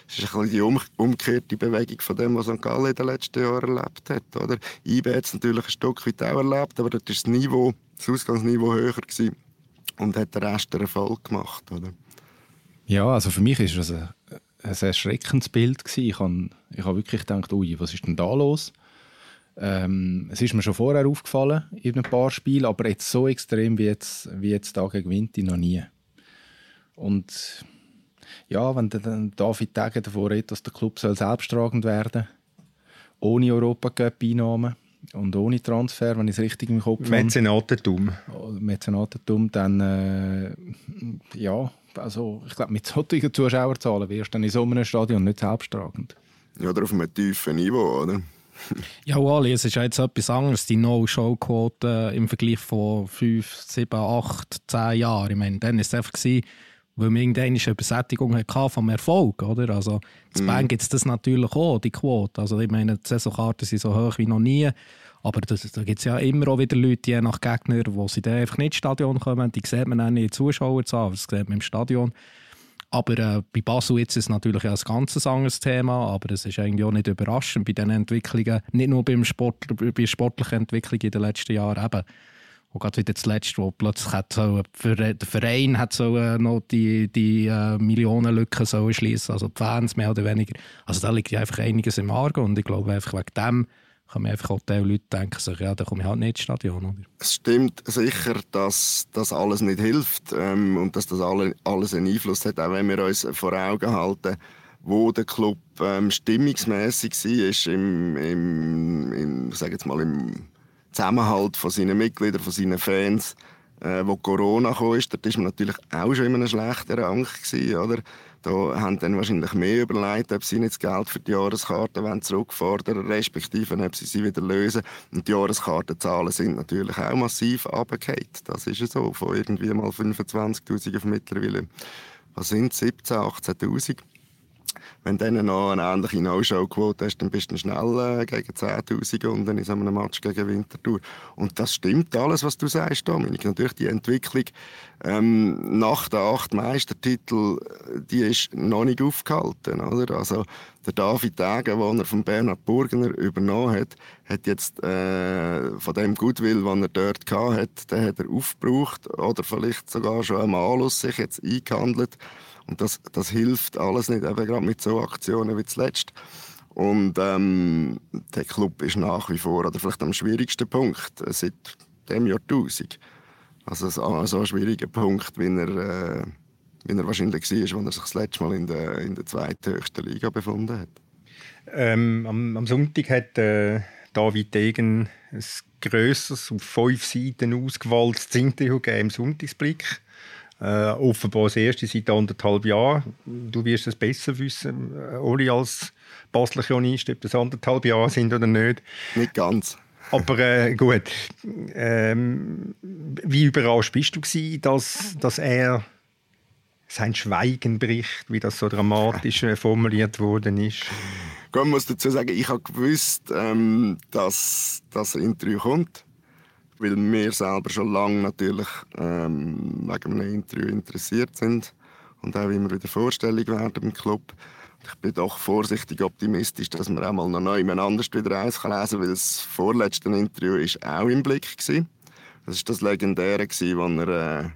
Speaker 4: ist ein die um, umgekehrte Bewegung von dem, was St. Gallen in den letzten Jahren erlebt hat. Oder? IB hat es natürlich ein Stück weit auch erlebt, aber dort war das Niveau, das Ausgangsniveau höher gewesen und hat den Rest der Erfolg gemacht. Oder?
Speaker 2: Ja, also für mich ist das ein, ein erschreckendes Bild gewesen. Ich habe ich hab wirklich gedacht, ui, was ist denn da los? Ähm, es ist mir schon vorher aufgefallen in ein paar Spielen, aber jetzt so extrem wie jetzt, wie jetzt da gegen Winti noch nie. Und ja, wenn dann David Tage davor redet, dass der Club soll selbsttragend werden ohne Europacup-Einnahmen und ohne Transfer, wenn ich es richtig im Kopf habe.
Speaker 1: Mäzenatentum.
Speaker 2: Oh, Mäzenatentum, dann äh, ja, also ich glaube, mit solchen Zuschauerzahlen wirst du dann in so einem Stadion nicht selbsttragend.
Speaker 4: Ja, oder auf einem tiefen Niveau, oder? [laughs]
Speaker 3: ja, Ali, es ist jetzt etwas anderes, die No-Show-Quote im Vergleich von 5, 7, 8, 10 Jahren. Ich meine, dann war es einfach, gewesen, weil man irgendwann eine Übersättigung hatte vom Erfolg. Oder? Also, in mm. Bern gibt es das natürlich auch, die Quote. Also, ich meine, die Saisonkarten sind so hoch wie noch nie. Aber das, da gibt es ja immer auch wieder Leute, je nach Gegner, wo sie dann einfach nicht ins Stadion kommen. Die sieht man auch nicht in Zuschauerzahlen, das sieht man im Stadion. Aber äh, bei Basel jetzt ist es natürlich ein ganz anderes Thema, aber es ist eigentlich auch nicht überraschend bei den Entwicklungen, nicht nur beim Sport, bei der sportlichen Entwicklung in den letzten Jahren eben. Und gerade wieder zuletzt, wo plötzlich hat so, der Verein hat so äh, noch die, die äh, Millionenlücke so schließen, also die Fans mehr oder weniger. Also da liegt ja einfach einiges im Argen und ich glaube einfach wegen dem kann man einfach auch die Leute denken, sich, ja, da komme ich halt nicht ins Stadion. Oder?
Speaker 4: Es stimmt sicher, dass das alles nicht hilft ähm, und dass das alle, alles einen Einfluss hat, auch wenn wir uns vor Augen halten, wo der Club ähm, stimmungsmäßig war, im, im, im, sag jetzt mal, im Zusammenhalt von seinen Mitgliedern, von seinen Fans, äh, wo Corona kam, ist, dort man natürlich auch schon in einem schlechten Rang? Da haben dann wahrscheinlich mehr überlegt, ob sie nicht das Geld für die Jahreskarte zurückfordern wollen, respektive ob sie sie wieder lösen. Und die Jahreskartenzahlen sind natürlich auch massiv runtergefallen. Das ist ja so, von irgendwie mal 25'000 auf mittlerweile, was sind 17'000, 18'000 wenn du dann noch eine ähnliche No-Show-Quote hast, dann bist du schnell äh, gegen 10'000 und dann in so einem Match gegen Winterthur. Und das stimmt alles, was du sagst, Dominik. Natürlich die Entwicklung ähm, nach den acht Meistertiteln, die ist noch nicht aufgehalten. Oder? Also der David Degen, den er von Bernhard Burgner übernommen hat, hat jetzt äh, von dem Goodwill, den er dort hatte, den hat er aufgebraucht oder vielleicht sogar schon einmal aus sich jetzt eingehandelt. Und das, das hilft alles nicht, eben gerade mit so Aktionen wie zuletzt. Und ähm, der Club ist nach wie vor, oder vielleicht am schwierigsten Punkt äh, seit dem Jahrtausend. Also so, so ein schwieriger Punkt, wie er, äh, wie er wahrscheinlich war, als er sich das letzte Mal in der, in der zweithöchsten Liga befunden hat.
Speaker 1: Ähm, am, am, Sonntag hat äh, David Degen ein grösseres, auf fünf Seiten ausgewalztes Interview im Sonntagsblick äh, offenbar das erste seit anderthalb Jahren. Du wirst es besser wissen, äh, ohne als Basler Chronist, ob das anderthalb Jahre sind oder nicht.
Speaker 4: Nicht ganz.
Speaker 1: Aber äh, gut, ähm, wie überrascht bist du gewesen, dass, dass er sein Schweigen bricht, wie das so dramatisch äh, formuliert worden ist?
Speaker 4: Ich muss dazu sagen, ich habe gewusst, ähm, dass das Interview kommt weil wir selber schon lange natürlich ähm, wegen einem Interview interessiert sind und auch immer wieder vorstellig werden im Club. Ich bin doch vorsichtig optimistisch, dass man auch mal noch neu anders wieder eins lesen kann, weil das vorletzte Interview ist auch im Blick war. Das war das Legendäre, wo er äh,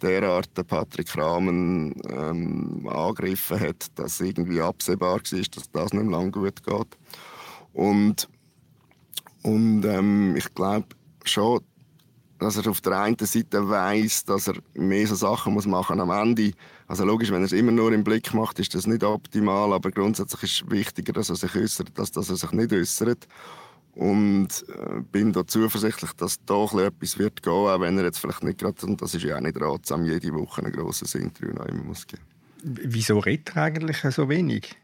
Speaker 4: derart Patrick Rahmen ähm, angegriffen hat, dass irgendwie absehbar war, dass das nicht lang gut geht. Und, und ähm, ich glaube, schon, dass er auf der einen Seite weiß, dass er mehr so Sachen muss machen am Ende. Also logisch, wenn er es immer nur im Blick macht, ist das nicht optimal, aber grundsätzlich ist es wichtiger, dass er sich äußert, als dass er sich nicht äußert. Und äh, bin da zuversichtlich, dass da etwas wird gehen, auch wenn er jetzt vielleicht nicht gerade, und das ist ja auch nicht ratsam, jede Woche ein grosses Interview noch immer muss geben.
Speaker 1: Wieso redet er eigentlich so wenig?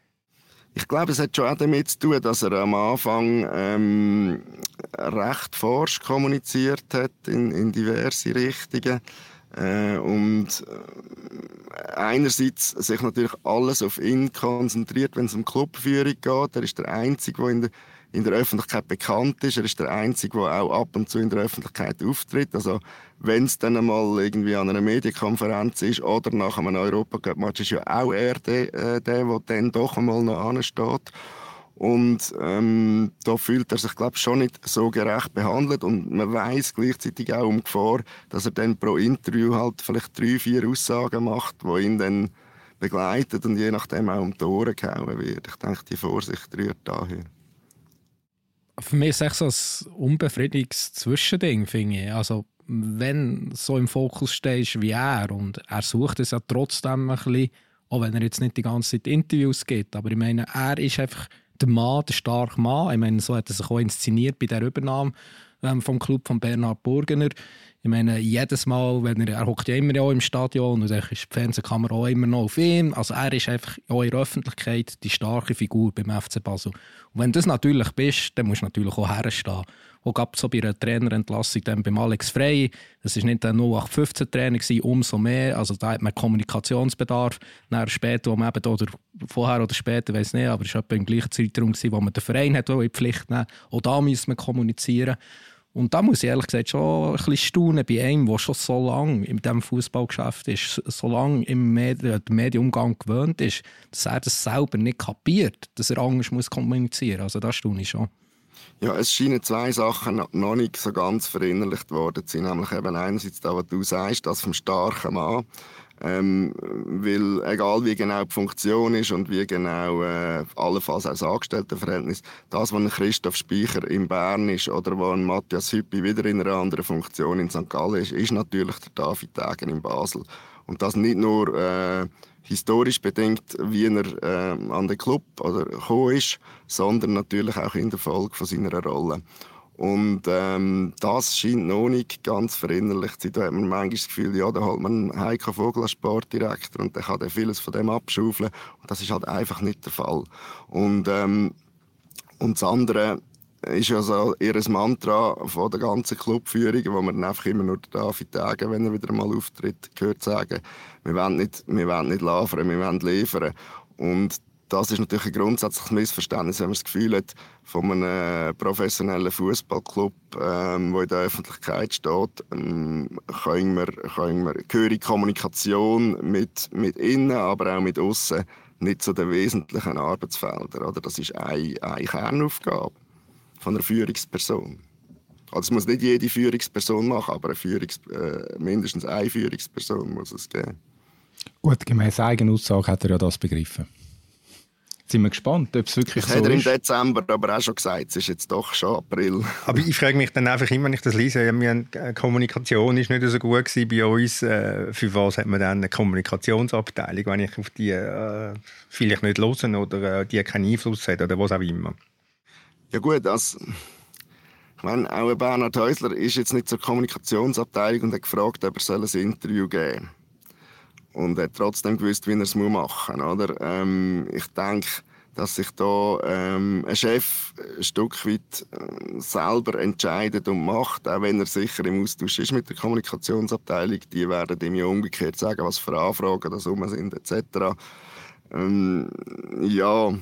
Speaker 4: Ich glaube, es hat schon auch damit zu tun, dass er am Anfang ähm, recht forsch kommuniziert hat in, in diverse Richtungen. Äh, und äh, einerseits sich natürlich alles auf ihn konzentriert, wenn es um Clubführung geht. Er ist der Einzige, der in der, in der Öffentlichkeit bekannt ist. Er ist der Einzige, der auch ab und zu in der Öffentlichkeit auftritt. Also wenn es dann einmal irgendwie an einer Medienkonferenz ist oder nach einem Europacup-Match, ist ja auch er der, äh, der, der dann doch einmal noch ansteht. Und ähm, da fühlt er sich, glaube schon nicht so gerecht behandelt. Und man weiß gleichzeitig auch um Gefahr, dass er dann pro Interview halt vielleicht drei, vier Aussagen macht, die ihn dann begleitet und je nachdem auch um die Ohren gehauen wird. Ich denke, die Vorsicht rührt daher.
Speaker 3: Für mich ist es so ein unbefriedigendes Zwischending, finde ich. Also, wenn so im Fokus stehst wie er und er sucht es ja trotzdem ein bisschen, auch wenn er jetzt nicht die ganze Zeit Interviews gibt, aber ich meine, er ist einfach der Mann, der starke Mann. Ich meine, so hat er sich auch inszeniert bei der Übernahme ähm, vom Club von Bernhard Burgener. Ich meine, jedes Mal, wenn er, er hockt ja immer auch im Stadion und dann ist die Fernsehkamera auch immer noch auf ihm. Also er ist einfach in der Öffentlichkeit die starke Figur beim FC Basel. Und wenn du das natürlich bist, dann musst du natürlich auch herstehen. Auch gab so bei einer Trainerentlassung dann beim Alex Frey. Das war nicht ein 0815-Training, umso mehr. Also da hat man Kommunikationsbedarf. Dann später, wo man eben, oder vorher oder später, weiß nicht, aber es war etwa im gleichen Zeitraum, wo man den Verein hat, in die Pflicht nehmen Auch da müssen wir kommunizieren. Und da muss ich ehrlich gesagt schon ein bisschen staunen bei einem, der schon so lange in diesem Fußballgeschäft ist, so lange im Medi Medienumgang gewöhnt ist, dass er das selber nicht kapiert, dass er anders muss kommunizieren muss. Also das staune ich schon.
Speaker 4: Ja, es scheinen zwei Sachen noch nicht so ganz verinnerlicht worden zu sein. Nämlich eben einerseits das, was du sagst, das vom starken Mann. Ähm, weil egal wie genau die Funktion ist und wie genau äh, allenfalls auch das Angestelltenverhältnis, das, was ein Christoph Speicher in Bern ist oder wo ein Matthias Hüppi wieder in einer anderen Funktion in St. Gallen ist, ist natürlich der David Degen in Basel. Und das nicht nur äh, historisch bedingt, wie er äh, an den Club oder gekommen ist, sondern natürlich auch in der Folge von seiner Rolle. Und ähm, das scheint noch nicht ganz verinnerlicht zu sein. Da hat man manchmal das Gefühl, ja, da holt man Heiko Vogel als Sportdirektor und der kann dann vieles von dem abschaufeln. Und das ist halt einfach nicht der Fall. Und, ähm, und das andere ist ja so ihr Mantra von der ganzen Clubführung, wo man einfach immer nur David Tage, wenn er wieder mal auftritt, gehört sagen, wir wollen nicht, wir wollen nicht liefern, wir wollen liefern. Und das ist natürlich ein grundsätzliches Missverständnis, wenn man das Gefühl hat, von einem professionellen Fußballclub, ähm, der in der Öffentlichkeit steht, ähm, können wir, können Kommunikation mit, mit innen, aber auch mit außen nicht zu den wesentlichen Arbeitsfeldern. Oder? Das ist eine, eine Kernaufgabe von einer Führungsperson. Also es muss nicht jede Führungsperson machen, aber eine Führungs äh, mindestens eine Führungsperson muss es geben.
Speaker 2: Gut, gemäß eigener Aussage hat er ja das begriffen sind wir gespannt, ob es wirklich
Speaker 4: das
Speaker 2: so
Speaker 4: hat er im Dezember aber auch schon gesagt, es ist jetzt doch schon April. [laughs]
Speaker 1: Aber ich frage mich dann einfach immer, wenn ich das lese, die Kommunikation ist nicht so gut gewesen bei uns. Äh, für was hat man dann eine Kommunikationsabteilung, wenn ich auf die äh, vielleicht nicht hören oder äh, die keinen Einfluss hat oder was auch immer?
Speaker 4: Ja gut, das... Ich meine, auch Bernhard Häusler ist jetzt nicht zur Kommunikationsabteilung und hat gefragt, ob er ein Interview geben soll und hat trotzdem gewusst, wie er es machen muss. Oder? Ähm, ich denke, dass sich da ähm, ein Chef ein Stück weit äh, selber entscheidet und macht, auch wenn er sicher im Austausch ist mit der Kommunikationsabteilung. Die werden ihm ja umgekehrt sagen, was für Anfragen da rum sind, etc. Ähm, ja,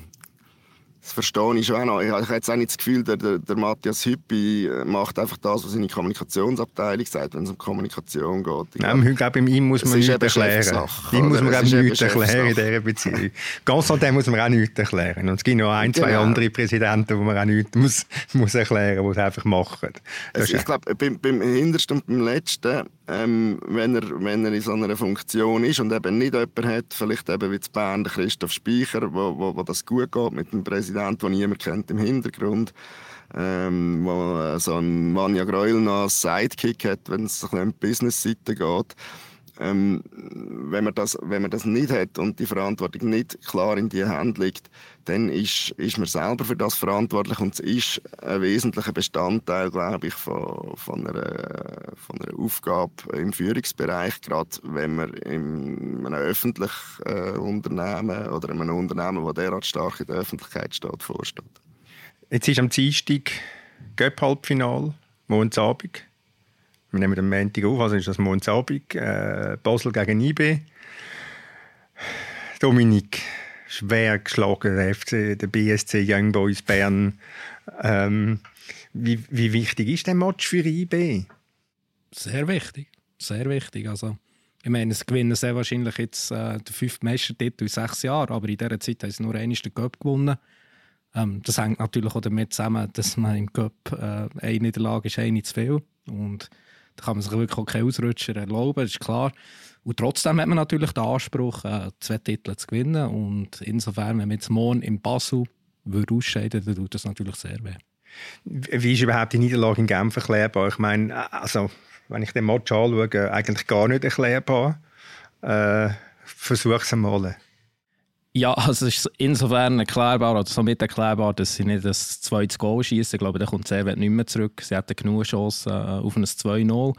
Speaker 4: das verstehe ich schon auch noch. Ich habe jetzt auch nicht das Gefühl, der, der, der Matthias Hüppi äh, macht einfach das, was seine Kommunikationsabteilung sagt, wenn es um Kommunikation geht.
Speaker 1: Ich Nein, glaube, glaube, ihm muss man nichts erklären. Ihm muss man glaube nichts erklären in dieser Beziehung. Ganz an dem muss man auch nichts erklären. Und es gibt noch ein, zwei genau. andere Präsidenten, wo man auch nichts muss, [laughs] muss erklären muss, die es einfach machen.
Speaker 4: Also ich glaube, beim, beim Hintersten und beim Letzten ähm, wenn, er, wenn er in so einer Funktion ist und eben nicht jemanden hat, vielleicht eben wie zu Bern Christoph Speicher, wo, wo, wo das gut geht mit dem Präsidenten, den niemand kennt im Hintergrund, ähm, wo so ein Manja Greuel noch als Sidekick hat, wenn es um die Business-Seite geht, ähm, wenn, man das, wenn man das nicht hat und die Verantwortung nicht klar in die Hände liegt, dann ist, ist man selber für das verantwortlich und es ist ein wesentlicher Bestandteil, glaube ich, von, von, einer, von einer Aufgabe im Führungsbereich, gerade wenn man in einem öffentlichen äh, Unternehmen oder in einem Unternehmen, das derart stark in der Öffentlichkeit steht, vorsteht.
Speaker 1: Jetzt ist am Dienstag Göpp-Halbfinale, morgen Abend. Wir nehmen den Montag auf, also ist das morgen Abend. Äh, Basel gegen IB. Dominik, schwer geschlagen, der FC, der BSC Young Boys Bern. Ähm, wie, wie wichtig ist der Match für IB?
Speaker 3: Sehr wichtig, sehr wichtig. Also, ich meine, sie gewinnen sehr wahrscheinlich jetzt äh, den fünften Meistertitel in sechs Jahren, aber in dieser Zeit haben sie nur einmal den Cup gewonnen. Ähm, das hängt natürlich auch damit zusammen, dass man im Cup äh, eine Niederlage ist, eine zu viel. Und kann man sich wirklich auch keinen Ausrutscher erlauben, ist klar. Und trotzdem hat man natürlich den Anspruch, äh, zwei Titel zu gewinnen. Und insofern, wenn man jetzt morgen im Basel würde ausscheiden dann tut das natürlich sehr weh.
Speaker 1: Wie ist überhaupt die Niederlage in Genf erklärbar? Ich meine, also, wenn ich den Match anschaue, eigentlich gar nicht erklärbar. Äh, Versuche es einmal.
Speaker 3: Ja, also es ist insofern erklärbar oder somit erklärbar, dass sie nicht das zweite Goal schießen. Ich glaube, da kommt Servet nicht mehr zurück. Sie hatten genug Chancen äh, auf ein 2-0.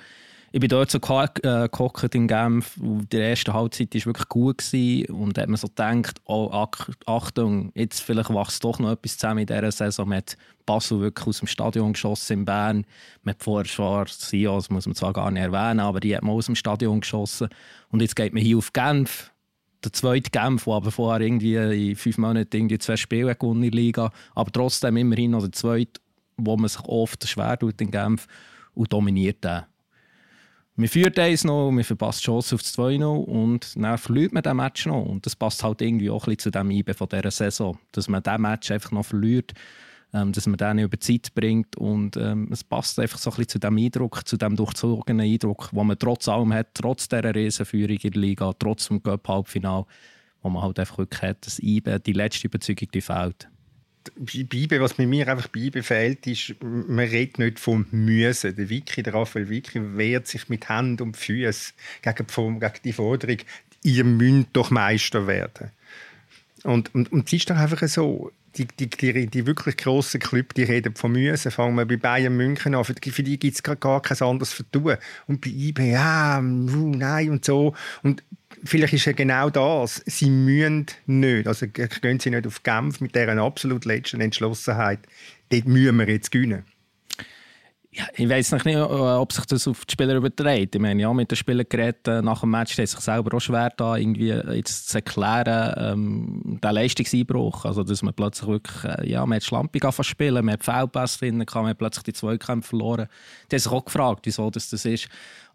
Speaker 3: Ich bin dort so äh, gehockt in Genf. Die erste Halbzeit war wirklich gut. Gewesen. Und da hat man so gedacht, oh, Achtung, jetzt vielleicht wächst doch noch etwas zusammen in dieser Saison. Man hat Basel wirklich aus dem Stadion geschossen in Bern. Man hat vorher Sion, das muss man zwar gar nicht erwähnen, aber die hat man aus dem Stadion geschossen. Und jetzt geht man hier auf Genf der zweite Genf, der aber vorher irgendwie in fünf Monaten irgendwie zwei Spiele gewonnen in der Liga, aber trotzdem immerhin noch der zweite, wo man sich oft schwer tut in Genf und dominiert den. Wir führen eins noch, wir verpassen die Chance auf das 2-0 und dann verliert man den Match noch. Und das passt halt irgendwie auch ein bisschen zu dem IBE von dieser Saison, dass man diesen Match einfach noch verliert ähm, dass man den über die Zeit bringt. Und ähm, es passt einfach so ein bisschen zu dem Eindruck, zu dem durchzogenen Eindruck, den man trotz allem hat, trotz dieser Riesenführung in der Liga, trotz dem Cup-Halbfinale, wo man halt einfach wirklich hat, dass IBE, die letzte Überzeugung, die fehlt.
Speaker 1: Bei was bei mir einfach bei fehlt, ist, man redet nicht vom Müssen. Der Wiki, der Raphael Wiki, wehrt sich mit Hand und Füßen gegen, gegen die Forderung, ihr müsst doch Meister werden. Und, und, und es ist doch einfach so, die, die, die, die wirklich grossen Clubs, die reden von Müssen. Fangen wir bei Bayern München an. Für die, für die gibt es gar kein anderes Vertun. Und bei IB, ja, nein und so. Und vielleicht ist ja genau das. Sie müssen nicht. Also gehen sie nicht auf Genf mit deren absolut letzten Entschlossenheit. Dort müssen wir jetzt gewinnen.
Speaker 3: Ja, ich weiß nicht, ob sich das auf die Spieler überträgt. Ich meine, ja, mit den Spielern geredet äh, nach dem Match, ist sich selber auch schwer, da irgendwie jetzt zu erklären, ähm, den Leistungseinbruch. Also, dass man plötzlich wirklich, äh, ja, man hat schlampig spielen, man hat Feldpass drin, man hat plötzlich die Zweikämpfe verloren. Die haben sich auch gefragt, wieso das, das ist.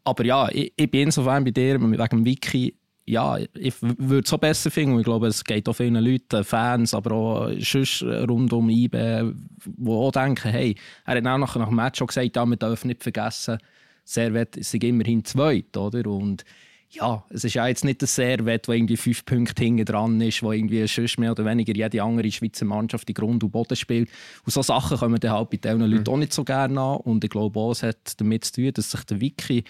Speaker 3: Aber ja, ich, ich bin insofern bei dir, wegen dem Wiki, ja, ich würde es auch besser finden. Ich glaube, es geht auch vielen Leuten, Fans, aber auch sonst rund um IBE, die auch denken, hey, er hat auch nach, nach dem Match schon gesagt, ja, wir dürfen nicht vergessen, Servet ist immerhin zweit, oder? Und ja, es ist ja jetzt nicht der Servet, der irgendwie fünf Punkte hinten dran ist, wo irgendwie sonst mehr oder weniger jede andere Schweizer Mannschaft die Grund und Boden spielt. Und so Sachen kommen dann halt bei diesen Leuten mhm. auch nicht so gerne an. Und ich glaube auch, es hat damit zu tun, dass sich der Wiki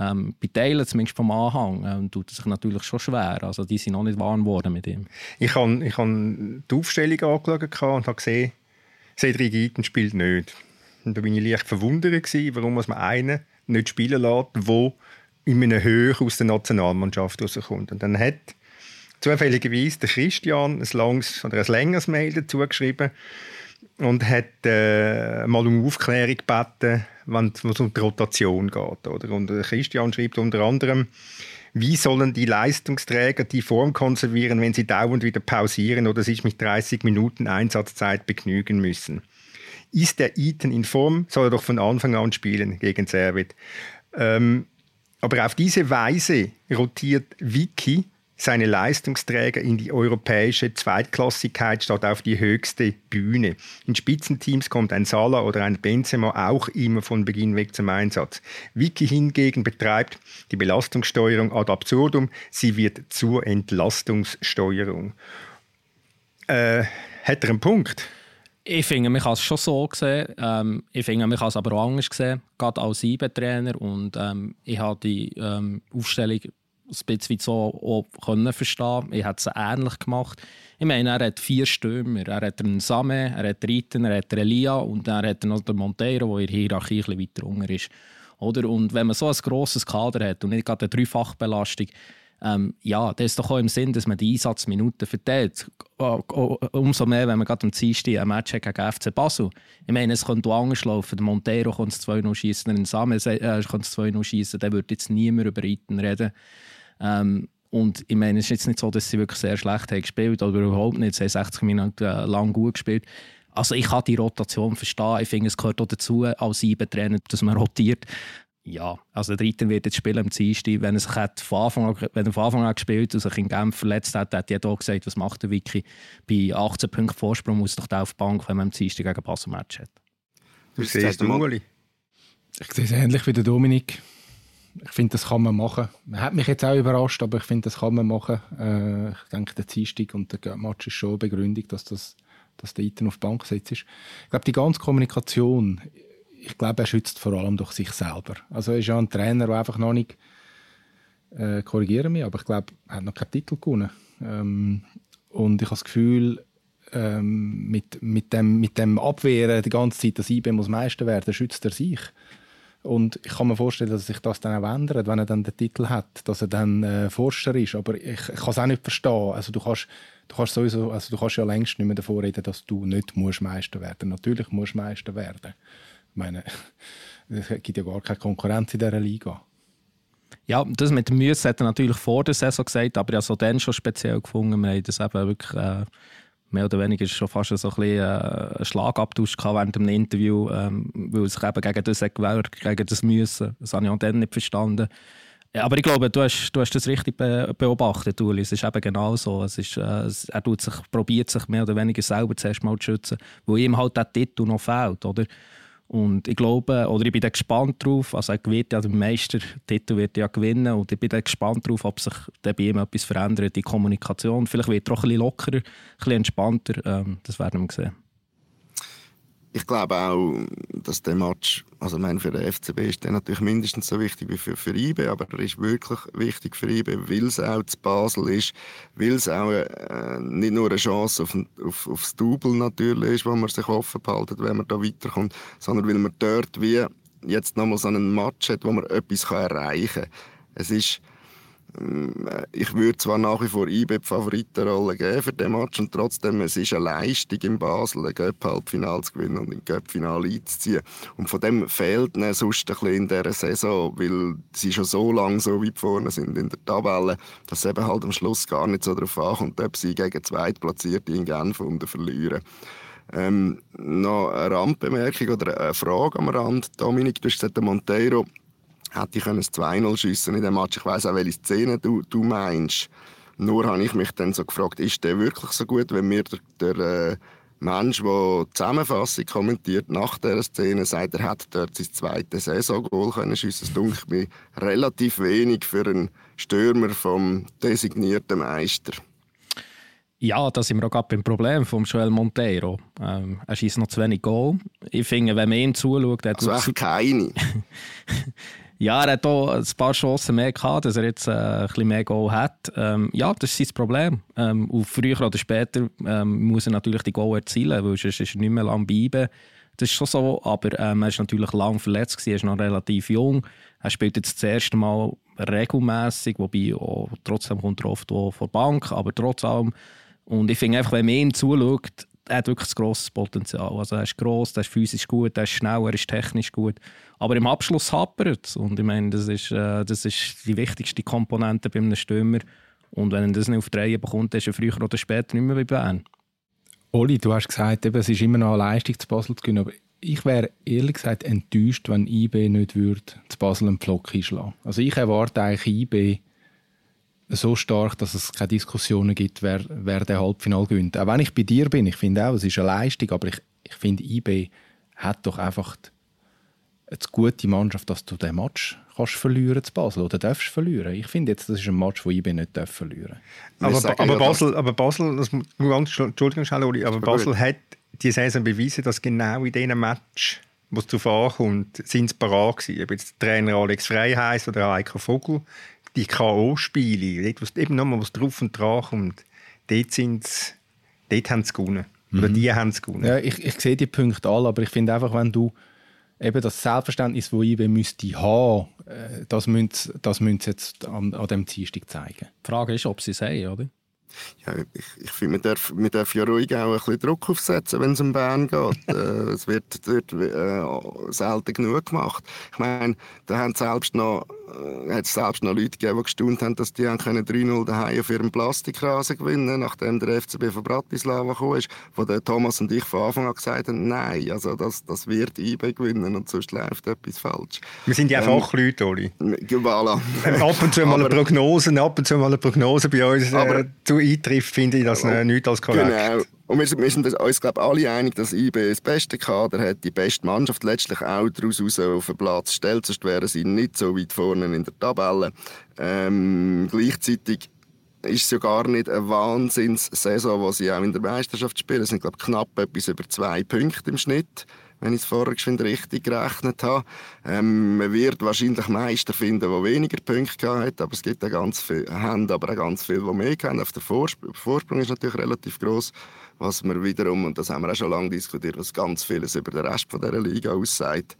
Speaker 3: ähm, bei Teilen, zumindest vom Anhang, ähm, tut es sich natürlich schon schwer. Also die sind noch nicht warm geworden mit ihm.
Speaker 1: Ich habe ich hab die Aufstellung angeschaut und habe gesehen, Cedric Eaton spielt nicht. Und da war ich leicht verwundert, gewesen, warum man einen nicht spielen lässt, der in einer Höhe aus der Nationalmannschaft rauskommt. Und dann hat zufälligerweise der Christian ein langes oder ein längeres Mail dazu geschrieben und hat äh, mal um Aufklärung gebeten, wenn es um die Rotation geht. Oder? Und Christian schreibt unter anderem, wie sollen die Leistungsträger die Form konservieren, wenn sie dauernd wieder pausieren oder sich mit 30 Minuten Einsatzzeit begnügen müssen? Ist der Eaton in Form, soll er doch von Anfang an spielen gegen Servet. Ähm, aber auf diese Weise rotiert Vicky seine Leistungsträger in die europäische Zweitklassigkeit statt auf die höchste Bühne. In Spitzenteams kommt ein Salah oder ein Benzema auch immer von Beginn weg zum Einsatz. Vicky hingegen betreibt die Belastungssteuerung ad absurdum. Sie wird zur Entlastungssteuerung. Äh, hat er einen Punkt?
Speaker 3: Ich finde, man kann es schon so sehen. Ähm, ich finde, man kann es aber auch anders sehen, gerade als IB-Trainer. Und ähm, ich habe die ähm, Aufstellung ein bisschen so auch können verstehen. Ich hätte es ähnlich gemacht. Ich meine, er hat vier Stürmer. Er hat einen Same, er hat Ritten, er hat Elia und er hat noch den Monteiro, der in der Hierarchie ein weiter unten ist. Oder? Und wenn man so ein grosses Kader hat und nicht gerade eine Dreifachbelastung, ähm, ja, das ist doch auch im Sinn, dass man die Einsatzminuten verteilt. Umso mehr, wenn man gerade am Dienstag ein Match hat gegen FC Basel. Ich meine, es könnte anders laufen. Der Montero kann es 2-0 schießen, der Samen äh, kann es 2-0 schießen. Der würde jetzt niemand über Reiten reden. Ähm, und ich meine, es ist jetzt nicht so, dass sie wirklich sehr schlecht haben gespielt oder überhaupt nicht. Sie haben 60 Minuten äh, lang gut gespielt. Also ich kann die Rotation verstehen. Ich finde, es gehört auch dazu, als Trainer, dass man rotiert. Ja, also der Dritte wird jetzt spielen am Dienstag. Wenn er sich hat von Anfang an, wenn er von Anfang an gespielt und sich in Genf verletzt hat, hat jeder auch gesagt, was macht der Vicky? Bei 18 Punkten Vorsprung muss doch der auf die Bank, wenn man am Dienstag gegen Basel Match hat.
Speaker 1: Du siehst den Uli?
Speaker 2: Ich sehe es ähnlich wie der Dominik ich finde, das kann man machen. Man hat mich jetzt auch überrascht, aber ich finde, das kann man machen. Äh, ich denke, der Dienstag und der Match ist schon eine Begründung, dass, das, dass der Iten auf die Bank setzt. Ich glaube, die ganze Kommunikation, ich glaube, er schützt vor allem durch sich selber. Also er ist ja ein Trainer, der einfach noch nicht, äh, korrigiere mich, aber ich glaube, er hat noch keinen Titel gewonnen. Ähm, und ich habe das Gefühl, ähm, mit, mit, dem, mit dem Abwehren die ganze Zeit, dass IB muss Meister werden, schützt er sich. Und ich kann mir vorstellen, dass sich das dann auch ändert, wenn er dann den Titel hat, dass er dann äh, Forscher ist. Aber ich, ich kann es auch nicht verstehen. Also du kannst, du kannst sowieso, also du kannst ja längst nicht mehr davor reden, dass du nicht musst Meister werden. Natürlich musst du Meister werden. Ich meine, [laughs] es gibt ja gar keine Konkurrenz in dieser Liga.
Speaker 3: Ja, das mit dem Müsse hat er natürlich vor der Saison gesagt, aber ja so dann schon speziell gefunden. Wir haben das eben wirklich äh, mehr oder weniger schon fast so ein äh, ein Schlagabtausch während dem Interview, ähm, weil es sich eben gegen das gewährt, gegen das Müssen. Das habe ich auch dann nicht verstanden. Ja, aber ich glaube, du hast, du hast das richtig beobachtet, Uli. Es ist eben genau so. Es ist, äh, er tut sich, probiert sich mehr oder weniger selber zuerst mal zu schützen, wo ihm halt der Titel noch fehlt. Oder? Und ich glaube, oder ich bin gespannt drauf, also er wird ja den Meistertitel wird ja gewinnen. Und ich bin gespannt drauf, ob sich bei ihm etwas verändert, die Kommunikation. Vielleicht wird er auch ein bisschen lockerer, ein bisschen entspannter, ähm, das werden wir sehen
Speaker 4: ich glaube auch, dass der Match, also ich meine, für den FCB ist der natürlich mindestens so wichtig wie für, für IB, aber er ist wirklich wichtig für IB, weil es auch zu Basel ist, weil es auch äh, nicht nur eine Chance auf, auf, aufs Double natürlich ist, wo man sich offen behalten, wenn man da weiterkommt, sondern weil man dort wie jetzt nochmal so einen Match hat, wo man etwas erreichen kann. Es ist ich würde zwar nach wie vor IB die Favoritenrolle geben für den Match und trotzdem es ist eine Leistung in Basel, ein Göpp-Halbfinale zu gewinnen und im Göpp-Finale einzuziehen. Und von dem fehlt ihnen sonst ein bisschen in dieser Saison, weil sie schon so lange so weit vorne sind in der Tabelle, dass es eben halt am Schluss gar nicht so darauf ankommt, ob sie gegen Zweitplatzierte in Genf verlieren. Ähm, noch eine Randbemerkung oder eine Frage am Rand. Dominik, du hast gesagt, der Monteiro hätte ich ein 2-0 schiessen in dem Match. Ich weiß auch, welche Szene du, du meinst. Nur habe ich mich dann so gefragt, ist der wirklich so gut, wenn mir der, der äh, Mensch, der die Zusammenfassung kommentiert nach dieser Szene, sagt, er hat dort sein zweites Saison-Goal können schiessen. Das dunkelt mir relativ wenig für einen Stürmer vom designierten Meister.
Speaker 3: Ja, da sind wir auch gerade beim Problem von Joel Monteiro. Ähm, er schießt noch zu wenig Goal. Ich finde, wenn man ihm zuschaut...
Speaker 4: Also echt keine? [laughs]
Speaker 3: Ja, er hat auch ein paar Chancen mehr gehabt, dass er jetzt äh, ein bisschen mehr Goal hat. Ähm, ja, das ist sein Problem. Ähm, und früher oder später ähm, muss er natürlich die Goal erzielen, weil sonst ist nicht mehr lang bleiben. Das ist schon so, aber ähm, er ist natürlich lang verletzt gewesen, er ist noch relativ jung. Er spielt jetzt das erste Mal regelmäßig, wobei auch, trotzdem kommt er oft vor der Bank, aber trotz allem. Und ich finde einfach, wenn man ihm zuschaut, er hat wirklich ein grosses Potenzial. Also er ist gross, er ist physisch gut, er ist schnell, er ist technisch gut. Aber im Abschluss hapert es. Und ich meine, das ist, äh, das ist die wichtigste Komponente bei einem Stürmer. Und wenn er das nicht auf die Reihe bekommt, ist er früher oder später nicht mehr bei Bern.
Speaker 2: Oli, du hast gesagt, eben, es ist immer noch eine Leistung zu Basel zu gewinnen. Aber ich wäre ehrlich gesagt enttäuscht, wenn IB nicht würde zu Basel einen Pflock einschlagen Also ich erwarte eigentlich IB so stark, dass es keine Diskussionen gibt, wer, wer den Halbfinal gewinnt. Auch wenn ich bei dir bin, ich finde auch, es ist eine Leistung, aber ich, ich finde, IB hat doch einfach eine gute Mannschaft, dass du den Match kannst verlieren zu Basel oder darfst verlieren. Ich finde jetzt, das ist ein Match, wo IB nicht darf verlieren
Speaker 1: aber, aber, Basel, aber Basel, das, Entschuldigung, Schalori, aber Basel hat die Saison bewiesen, dass genau in diesem Match wo es zu ankommt, sind sie parat gewesen. Ob jetzt der Trainer Alex Frey heisst oder Eiko Vogel die K.O.-Spiele, dort, wo es eben nochmal was drauf und dran kommt, dort, sind's, dort haben sie gewonnen. Oder
Speaker 2: Mhm.
Speaker 1: die haben sie gewonnen.
Speaker 2: Ja, ich, ich sehe die Punkte alle, aber ich finde einfach, wenn du eben das Selbstverständnis, das IB müsste haben, äh, das müssen, sie- das müssen sie jetzt an, an dem Dienstag zeigen.
Speaker 3: Die Frage ist, ob sie es haben, oder?
Speaker 4: Ja, ich, ich finde, man darf, man darf ja ruhig auch ein bisschen Druck aufsetzen, wenn es um Bern geht. [laughs] äh, es wird dort äh, selten genug gemacht. Ich meine, da haben selbst noch, äh, hat es selbst noch Leute gegeben, die gestaunt haben, dass die haben können 3-0 daheim auf ihrem Plastikrasen gewinnen nachdem der FCB von Bratislava gekommen ist, wo der Thomas und ich von Anfang an gesagt haben, nein, also das, das wird IB gewinnen und sonst läuft etwas falsch.
Speaker 1: Wir sind ja
Speaker 4: Ähm,
Speaker 1: Fachleute, Oli.
Speaker 4: Voilà.
Speaker 1: Ab und zu mal eine Prognose, ab und zu mal eine Prognose bei uns äh,
Speaker 4: Aber-
Speaker 1: zu eintrifft, finde ich das äh, nicht als korrekt.
Speaker 4: Genau. Und wir wir sind uns glaub, alle einig, dass IB das beste Kader hat, die beste Mannschaft letztlich auch daraus raus auf den Platz stellt, sonst wären sie nicht so weit vorne in der Tabelle. Ähm, gleichzeitig ist es ja gar nicht eine Wahnsinns-Saison, die sie auch in der Meisterschaft spielen. Es sind glaub, knapp etwas über zwei Punkte im Schnitt wenn ich es vorher geschwind richtig gerechnet habe. Ähm, man wird wahrscheinlich Meister finden, die weniger Punkte gehabt aber es gibt auch ganz viele, haben aber auch ganz viele, die mehr haben. Der Vorsprung, Vorsprung ist natürlich relativ groß, was wir wiederum, und das haben wir auch schon lange diskutiert, was ganz vieles über den Rest von dieser Liga aussagt.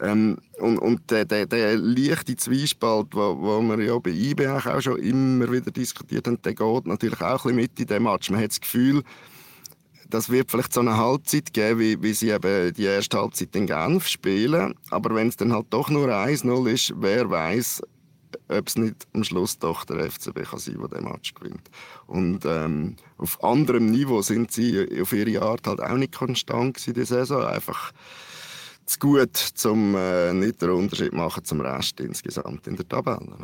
Speaker 4: Ähm, und und der, der, der leichte Zwiespalt, wo wir ja bei IB auch schon immer wieder diskutiert haben, der geht natürlich auch ein bisschen mit in den Match. Man hat das Gefühl, das wird vielleicht so eine Halbzeit geben, wie, wie sie eben die erste Halbzeit in Genf spielen. Aber wenn es dann halt doch nur 1-0 ist, wer weiß, ob es nicht am Schluss doch der FCB kann sein, der den Match gewinnt. Und ähm, auf anderem Niveau sind sie auf ihre Art halt auch nicht konstant gewesen, die Saison. Einfach zu gut, um äh, nicht den Unterschied machen zum Rest insgesamt in der Tabelle.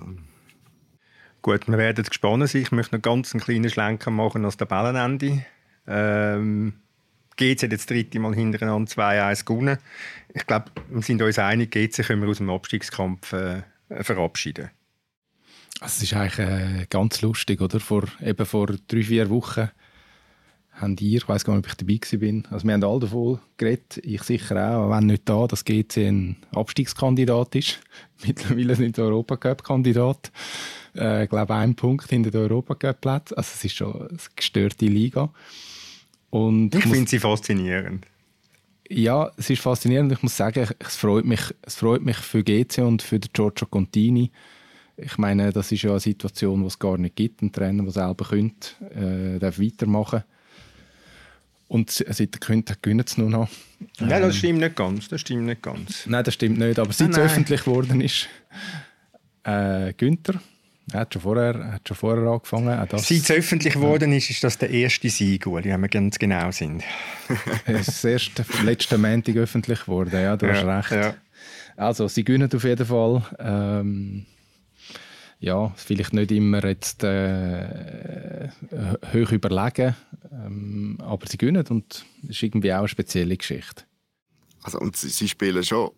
Speaker 1: Gut, wir werden gespannt sein. Ich möchte noch ganz einen kleinen Schlenker machen als Tabellenende. Ähm, GC hat jetzt das dritte Mal hintereinander 2-1 gewonnen. Ich glaube, wir sind uns einig, GC können wir aus dem Abstiegskampf äh, verabschieden.
Speaker 2: Also es ist eigentlich äh, ganz lustig, oder? Vor, eben vor drei, vier Wochen haben ihr, ich weiß gar nicht, ob ich dabei gewesen bin, also wir haben alle davon geredet, ich sicher auch, wenn nicht da, dass GC ein Abstiegskandidat ist. [laughs] Mittlerweile nicht der Europacup-Kandidat. Äh, ich glaube, ein Punkt hinter den Europacup-Plätzen. Also es ist schon eine gestörte Liga. Und
Speaker 1: Ich finde sie faszinierend.
Speaker 2: Ja, es ist faszinierend. Ich muss sagen, es freut mich, es freut mich für GC und für den Giorgio Contini. Ich meine, das ist ja eine Situation, die es gar nicht gibt. Ein Trainer, der selber könnte, äh, darf weitermachen. Und se- seit er könnte, gewinnen sie nur noch.
Speaker 1: Nein, das stimmt nicht ganz. Das stimmt nicht ganz.
Speaker 2: Nein, das stimmt nicht. Aber seit es öffentlich geworden ist, äh, Günther, er hat schon vorher, er hat schon vorher angefangen. Auch das,
Speaker 1: Seit es öffentlich geworden ist, ist das der erste Sieg, Uli, wenn wir ganz genau sind. [laughs]
Speaker 2: es ist erst letzten Montag öffentlich geworden. Ja, du hast
Speaker 1: Ja,
Speaker 2: recht.
Speaker 1: ja.
Speaker 2: Also, sie gewinnen auf jeden Fall. Ähm, ja, vielleicht nicht immer jetzt äh, hoch überlegen, ähm, aber sie gewinnen und das ist irgendwie auch eine spezielle Geschichte.
Speaker 4: Also, und sie, sie spielen schon.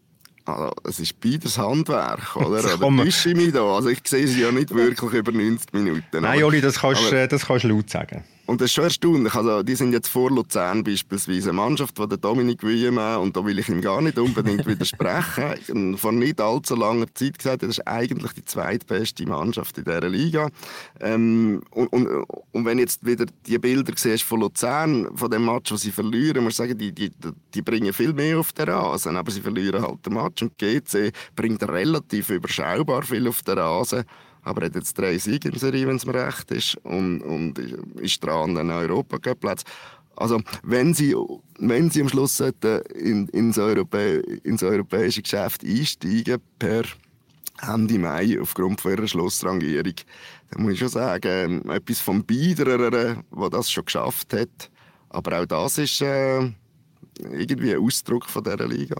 Speaker 4: Also, es ist beides Handwerk, [laughs] oder?
Speaker 1: Man-
Speaker 4: täusche ich mich da? Also, ich sehe sie ja nicht [laughs] wirklich über 90 Minuten.
Speaker 1: Nein,
Speaker 4: aber-
Speaker 1: Oli,
Speaker 4: aber-
Speaker 1: äh, das kannst du laut sagen.
Speaker 4: Und das ist schon erstaunlich. Also, die sind jetzt vor Luzern beispielsweise eine Mannschaft, die Dominik Wiemann, und da will ich ihm gar nicht unbedingt widersprechen, [laughs] vor nicht allzu langer Zeit gesagt das ist eigentlich die zweitbeste Mannschaft in dieser Liga. Ähm, und, und, und wenn jetzt wieder die Bilder siehst von Luzern, von dem Match, wo sie verlieren, muss ich sagen, die, die, die bringen viel mehr auf den Rasen, aber sie verlieren halt den Match. Und GC bringt relativ überschaubar viel auf den Rasen. Aber er hat jetzt drei Siege in Serie, wenn es mir recht ist, und, und ist dran an einen Europacup-Platz. Also, wenn sie, wenn sie am Schluss in, ins, Europä ins europäische Geschäft einsteigen per Ende Mai aufgrund von ihrer Schlussrangierung, dann muss ich schon sagen, etwas vom Biederer, der das schon geschafft hat. Aber auch das ist äh, irgendwie ein Ausdruck von dieser Liga.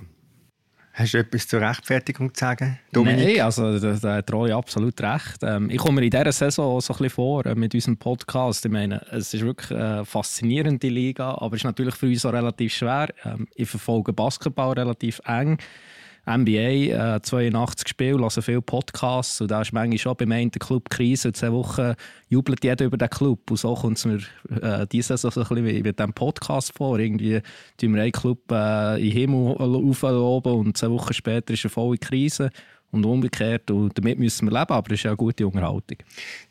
Speaker 1: Hast du etwas zur Rechtfertigung zu sagen, Dominik?
Speaker 3: Nein, also da, hat Rolli absolut recht. Ähm, ich komme mir in dieser Saison so ein bisschen vor äh, mit unserem Podcast. Ich meine, es ist wirklich eine faszinierende Liga, aber es ist natürlich für uns auch relativ schwer. Ähm, ich verfolge Basketball relativ eng. NBA, äh, 82 Spiele, höre viele Podcasts und da ist manchmal schon beim einen Club Krise. Und zwei Wochen jubelt jeder über den Club und so kommt es mir äh, diese Saison so ein bisschen mit diesem Podcast vor. Irgendwie tun wir einen Club äh, in den Himmel aufloben und zwei Wochen später ist eine volle Krise. und umgekehrt. Und damit müssen wir leben, aber es ist ja eine gute Unterhaltung.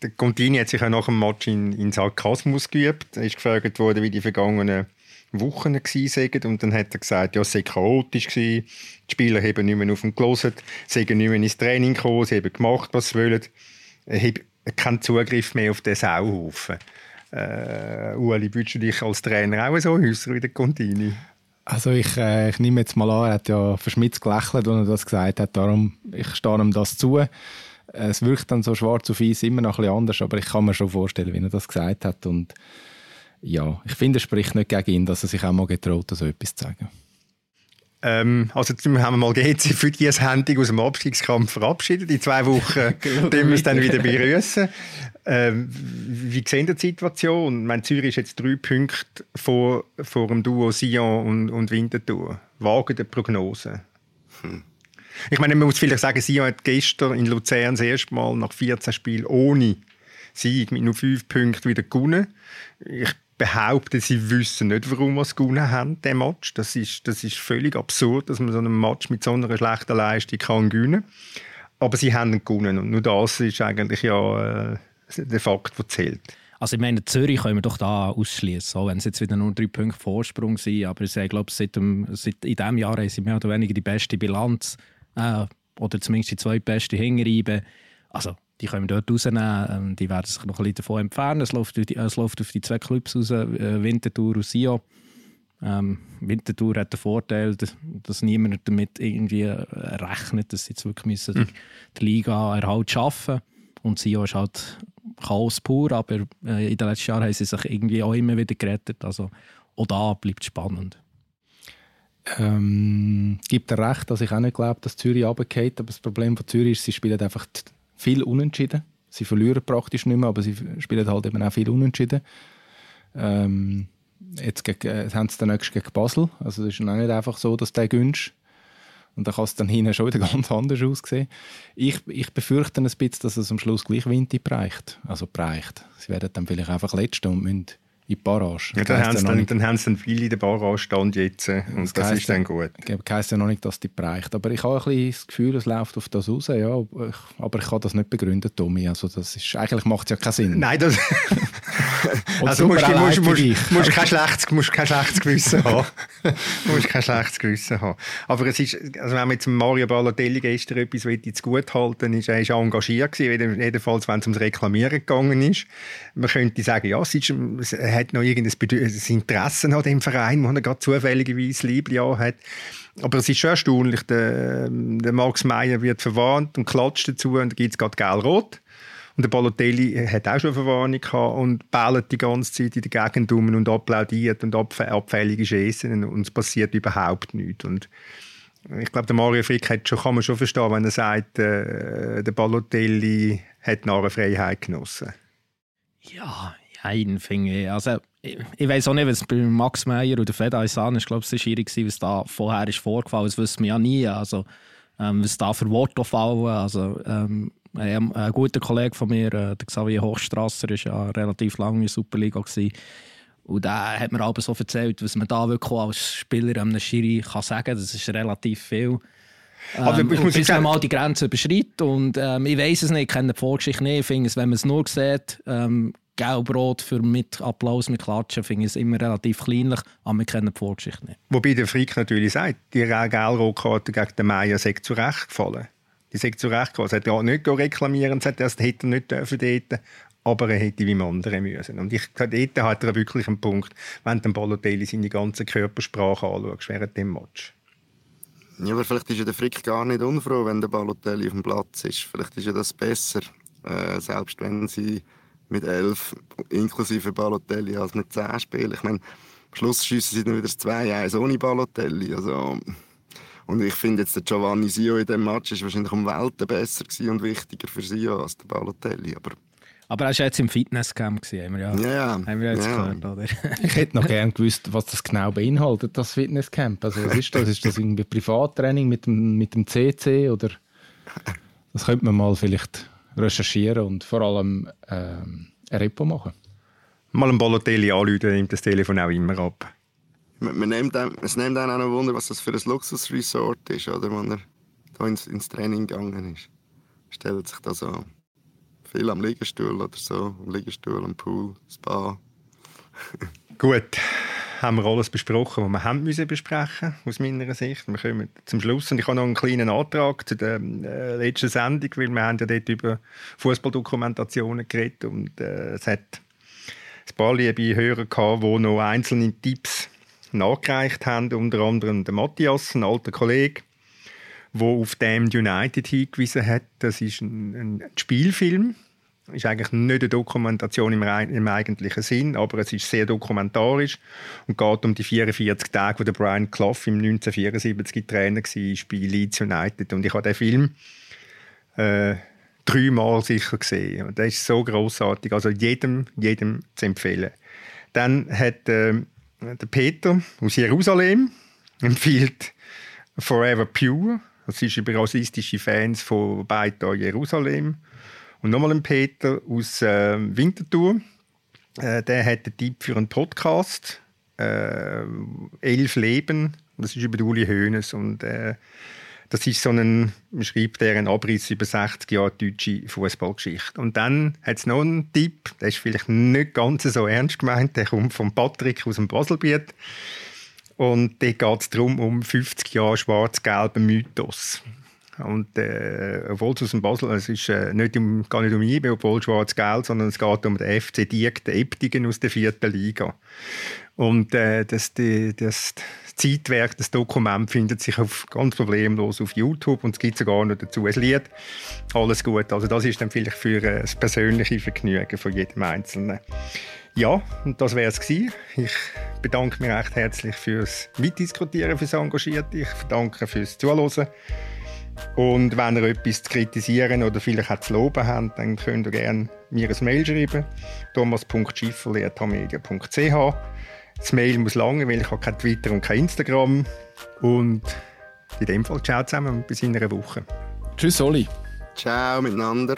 Speaker 1: Der Contini hat sich ja nach dem Match in, in Sarkasmus geübt. Er ist gefragt worden, wie die vergangenen Wochen waren. Und dann hat er gesagt, ja, es sei chaotisch gewesen. Die Spieler haben nicht mehr auf ihn gelesen, sie haben nicht mehr ins Training gekommen, sie haben gemacht, was sie wollen. Hat keinen Zugriff mehr auf den Sauhaufen. Äh, Ueli, würdest du dich als Trainer auch so äußern wie der Contini?
Speaker 2: Also ich, äh, ich nehme jetzt mal an, er hat ja verschmitzt gelächelt, als er das gesagt hat. Darum, ich stehe ihm das zu. Es wirkt dann so schwarz auf weiß immer noch ein bisschen anders, aber ich kann mir schon vorstellen, wie er das gesagt hat. Und ja, ich finde, es spricht nicht gegen ihn, dass er sich auch mal getraut, so etwas zu sagen.
Speaker 1: Ähm, also haben wir mal GC für dieses Handy aus dem Abstiegskampf verabschiedet. In zwei Wochen [laughs] können wir es dann wieder begrüßen. Ähm, wie sehen die Situation? Mein Zürich ist jetzt drei Punkte vor, vor dem Duo Sion und, und Winterthur. Wagen die Prognose? Hm. Ich meine, man muss vielleicht sagen, Sion hat gestern in Luzern das erste Mal nach 14 Spielen ohne Sieg mit nur fünf Punkten wieder gewonnen. Ich behaupten, sie wissen nicht, warum wir es gewonnen haben, den Match. Das ist, das ist völlig absurd, dass man so einen Match mit so einer schlechten Leistung kann gewinnen kann. Aber sie haben ihn gewonnen und nur das ist eigentlich ja äh, der Fakt, der zählt.
Speaker 3: Also ich meine, Zürich können wir doch da ausschließen, auch wenn es jetzt wieder nur drei Punkte Vorsprung sind. Aber ich glaube, seit, dem, seit in diesem Jahr haben sie mehr oder weniger die beste Bilanz äh, oder zumindest die zweitbeste Hingereibe. Also die können wir dort rausnehmen. Ähm, die werden sich noch ein bisschen davon entfernen. Es läuft, die, es läuft auf die zwei Clubs raus, äh, Winterthur und Sio. Ähm, Winterthur hat den Vorteil, dass, dass niemand damit irgendwie äh, rechnet, dass sie jetzt wirklich müssen mhm. die Liga erhalt schaffen Und Sio ist halt Chaos pur, aber äh, in den letzten Jahren haben sie sich irgendwie auch immer wieder gerettet. Also auch da bleibt es spannend.
Speaker 2: Ähm, gibt er recht, dass ich auch nicht glaube, dass Zürich runtergeht. Aber das Problem von Zürich ist, sie spielen einfach viel unentschieden. Sie verlieren praktisch nicht mehr, aber sie spielen halt eben auch viel unentschieden. Ähm, jetzt gegen, äh, haben sie den nächsten gegen Basel. Also es ist auch nicht einfach so, dass der günscht. Und dann kann es dann hinten schon wieder [laughs] ganz anders aussehen. Ich, ich befürchte ein bisschen, dass es am Schluss gleich Winter bereicht. Also bereicht. Sie werden dann vielleicht einfach letzte und müssen in die Barrage.
Speaker 1: Ja, dann, haben sie dann, dann, haben sie dann viele in der Barrage stand jetzt äh, und das, das ist dann gut.
Speaker 2: Das heisst ja noch nicht, dass die bereicht. Aber ich habe ein bisschen das Gefühl, es läuft auf das raus. Ja, aber ich kann das nicht begründen, Tommy. Also das ist, eigentlich macht es ja keinen Sinn.
Speaker 1: Nein, das... also musst, du musst, musst, musst, kein schlechtes, musst kein schlechtes Gewissen haben. [laughs] musst kein schlechtes Gewissen haben. Aber es ist, also wenn man jetzt Mario Balotelli gestern etwas zu gut halten ist, er ist engagiert gewesen, jedenfalls wenn es ums Reklamieren gegangen ist. Man könnte sagen, ja, es, ist, es hat noch irgendein Interesse an dem Verein, wo er gerade zufälligerweise Liebling hat. Aber es ist schon erstaunlich, der, der Max Meyer wird verwarnt und klatscht dazu und da gibt es gerade gelb-rot. Und der Balotelli hat auch schon eine Verwarnung gehabt und bellt die ganze Zeit in der Gegend um und applaudiert und abf abfällige Schießen und es passiert überhaupt nichts. Und ich glaube, der Mario Frick hat schon, kann man schon verstehen, wenn er sagt, äh, der Balotelli hat Narrenfreiheit genossen.
Speaker 3: Ja, finde ich. Also, ich, ich weiß auch nicht, was bei Max Meyer oder Fed Aisan ist. Ich glaube, war schwierig, was da vorher ist vorgefallen ist. Das wissen wir ja nie. Also, ähm, was da für Worte fallen. Also, ähm, ein, ein guter Kollege von mir, äh, der Xavier Hochstrasser, war ja relativ lange in der Superliga. Gewesen. Und der hat mir aber so erzählt, was man da wirklich als Spieler einem Schiri kann sagen kann. Das ist relativ viel. Ähm, aber ich muss bis man mal die Grenze überschreitet. Und ähm, ich weiß es nicht, ich kenne die Vorgeschichte nicht. Ich finde es, wenn man es nur sieht, ähm, Gelbrot für mit Applaus, mit Klatschen, finde ich es immer relativ kleinlich, aber wir kennen die Vorgeschichte nicht.
Speaker 1: Wobei der Frick natürlich sagt, die Gelbrot-Karte gegen den Meier sei zu Recht gefallen. Die sei zu. Er hat nicht reklamieren, sagt, das hätte er nicht dürfen dort aber er hätte wie andere müssen. Und ich glaube, dort hat er wirklich einen Punkt, wenn du Balotelli seine ganze Körpersprache anschaust während dem Match.
Speaker 4: Ja, aber vielleicht ist ja der Frick gar nicht unfroh, wenn der Balotelli auf dem Platz ist. Vielleicht ist ja das besser, äh, selbst wenn sie mit elf, inklusive Balotelli, als mit zehn spielen. Ich meine, am Schluss schiessen sie dann wieder 2-1 ohne Balotelli. Also, und ich finde jetzt, der Giovanni Sio in diesem Match ist wahrscheinlich um Welten besser und wichtiger für Sio als der Balotelli. Aber
Speaker 3: aber er war jetzt im Fitnesscamp, haben wir ja,
Speaker 4: ja,
Speaker 3: haben wir jetzt
Speaker 4: ja.
Speaker 3: gehört, oder? [laughs]
Speaker 2: ich hätte noch gerne gewusst, was das genau beinhaltet, das Fitnesscamp. Also was ist das? Ist das irgendwie Privattraining mit dem, mit dem CC oder [laughs] das könnte man mal vielleicht recherchieren und vor allem ähm, ein Repo machen.
Speaker 1: Mal ein Balotelli anrufen, nimmt das Telefon auch immer ab.
Speaker 4: Man, nimmt einem, es nimmt einem auch noch Wunder, was das für ein Luxusresort ist, oder? Wo er so ins, ins Training gegangen ist. Stellt sich das an. Viel am Liegestuhl oder so, am Liegestuhl, am Pool, Spa. [laughs]
Speaker 1: Gut, haben wir alles besprochen, was wir haben müssen besprechen aus meiner Sicht. Wir kommen zum Schluss und ich habe noch einen kleinen Antrag zu der äh, letzten Sendung, weil wir haben ja dort über Fußballdokumentationen geredet und äh, es hat ein paar liebe Hörer gehabt, die noch einzelne Tipps nachgereicht haben, unter anderem der Matthias, ein alter Kollege, der auf Damned United hingewiesen hat. Das ist ein, ein Spielfilm ist eigentlich nicht eine Dokumentation im, im, eigentlichen Sinn, aber es ist sehr dokumentarisch und geht um die 44 Tage, wo der Brian Clough im 1974 Trainer war bei Leeds United. Und ich habe den Film äh, dreimal sicher gesehen. Und der ist so großartig, also jedem, jedem zu empfehlen. Dann hat äh, der Peter aus Jerusalem empfiehlt Forever Pure. Das ist über rassistische Fans von Beita Jerusalem. Und nochmal ein Peter aus äh, Winterthur. Äh, der hat einen Tipp für einen Podcast. Äh, Elf Leben. Das ist über Uli Hoeneß. Und äh, das ist so ein, schreibt er, ein Abriss über 60 Jahre deutsche Fußballgeschichte. Und dann hat es noch einen Tipp, der ist vielleicht nicht ganz so ernst gemeint, der kommt von Patrick aus dem Baselbiet. Und da geht es darum, um 50 Jahre schwarz-gelben Mythos. Und äh, obwohl es aus dem Basel, es ist äh, nicht um, gar nicht um IB, obwohl schwarz-gelb, sondern es geht um den FC Diek, den Eptigen aus der vierten Liga. Und äh, das, die, das Zeitwerk, das Dokument findet sich auf, ganz problemlos auf YouTube und es gibt sogar noch dazu ein Lied. Alles gut. Also das ist dann vielleicht für äh, das persönliche Vergnügen von jedem Einzelnen. Ja, und das wäre es gewesen. Ich bedanke mich recht herzlich fürs Mitdiskutieren, fürs Engagierte. Ich bedanke fürs Zuhören. Und wenn ihr etwas zu kritisieren oder vielleicht auch zu loben habt, dann könnt ihr gerne mir ein Mail schreiben. thomas.schifferli.media.ch Das Mail muss lange, weil ich habe kein Twitter und kein Instagram. Und in dem Fall ciao zusammen und bis in einer Woche.
Speaker 2: Tschüss, Oli.
Speaker 4: Ciao miteinander.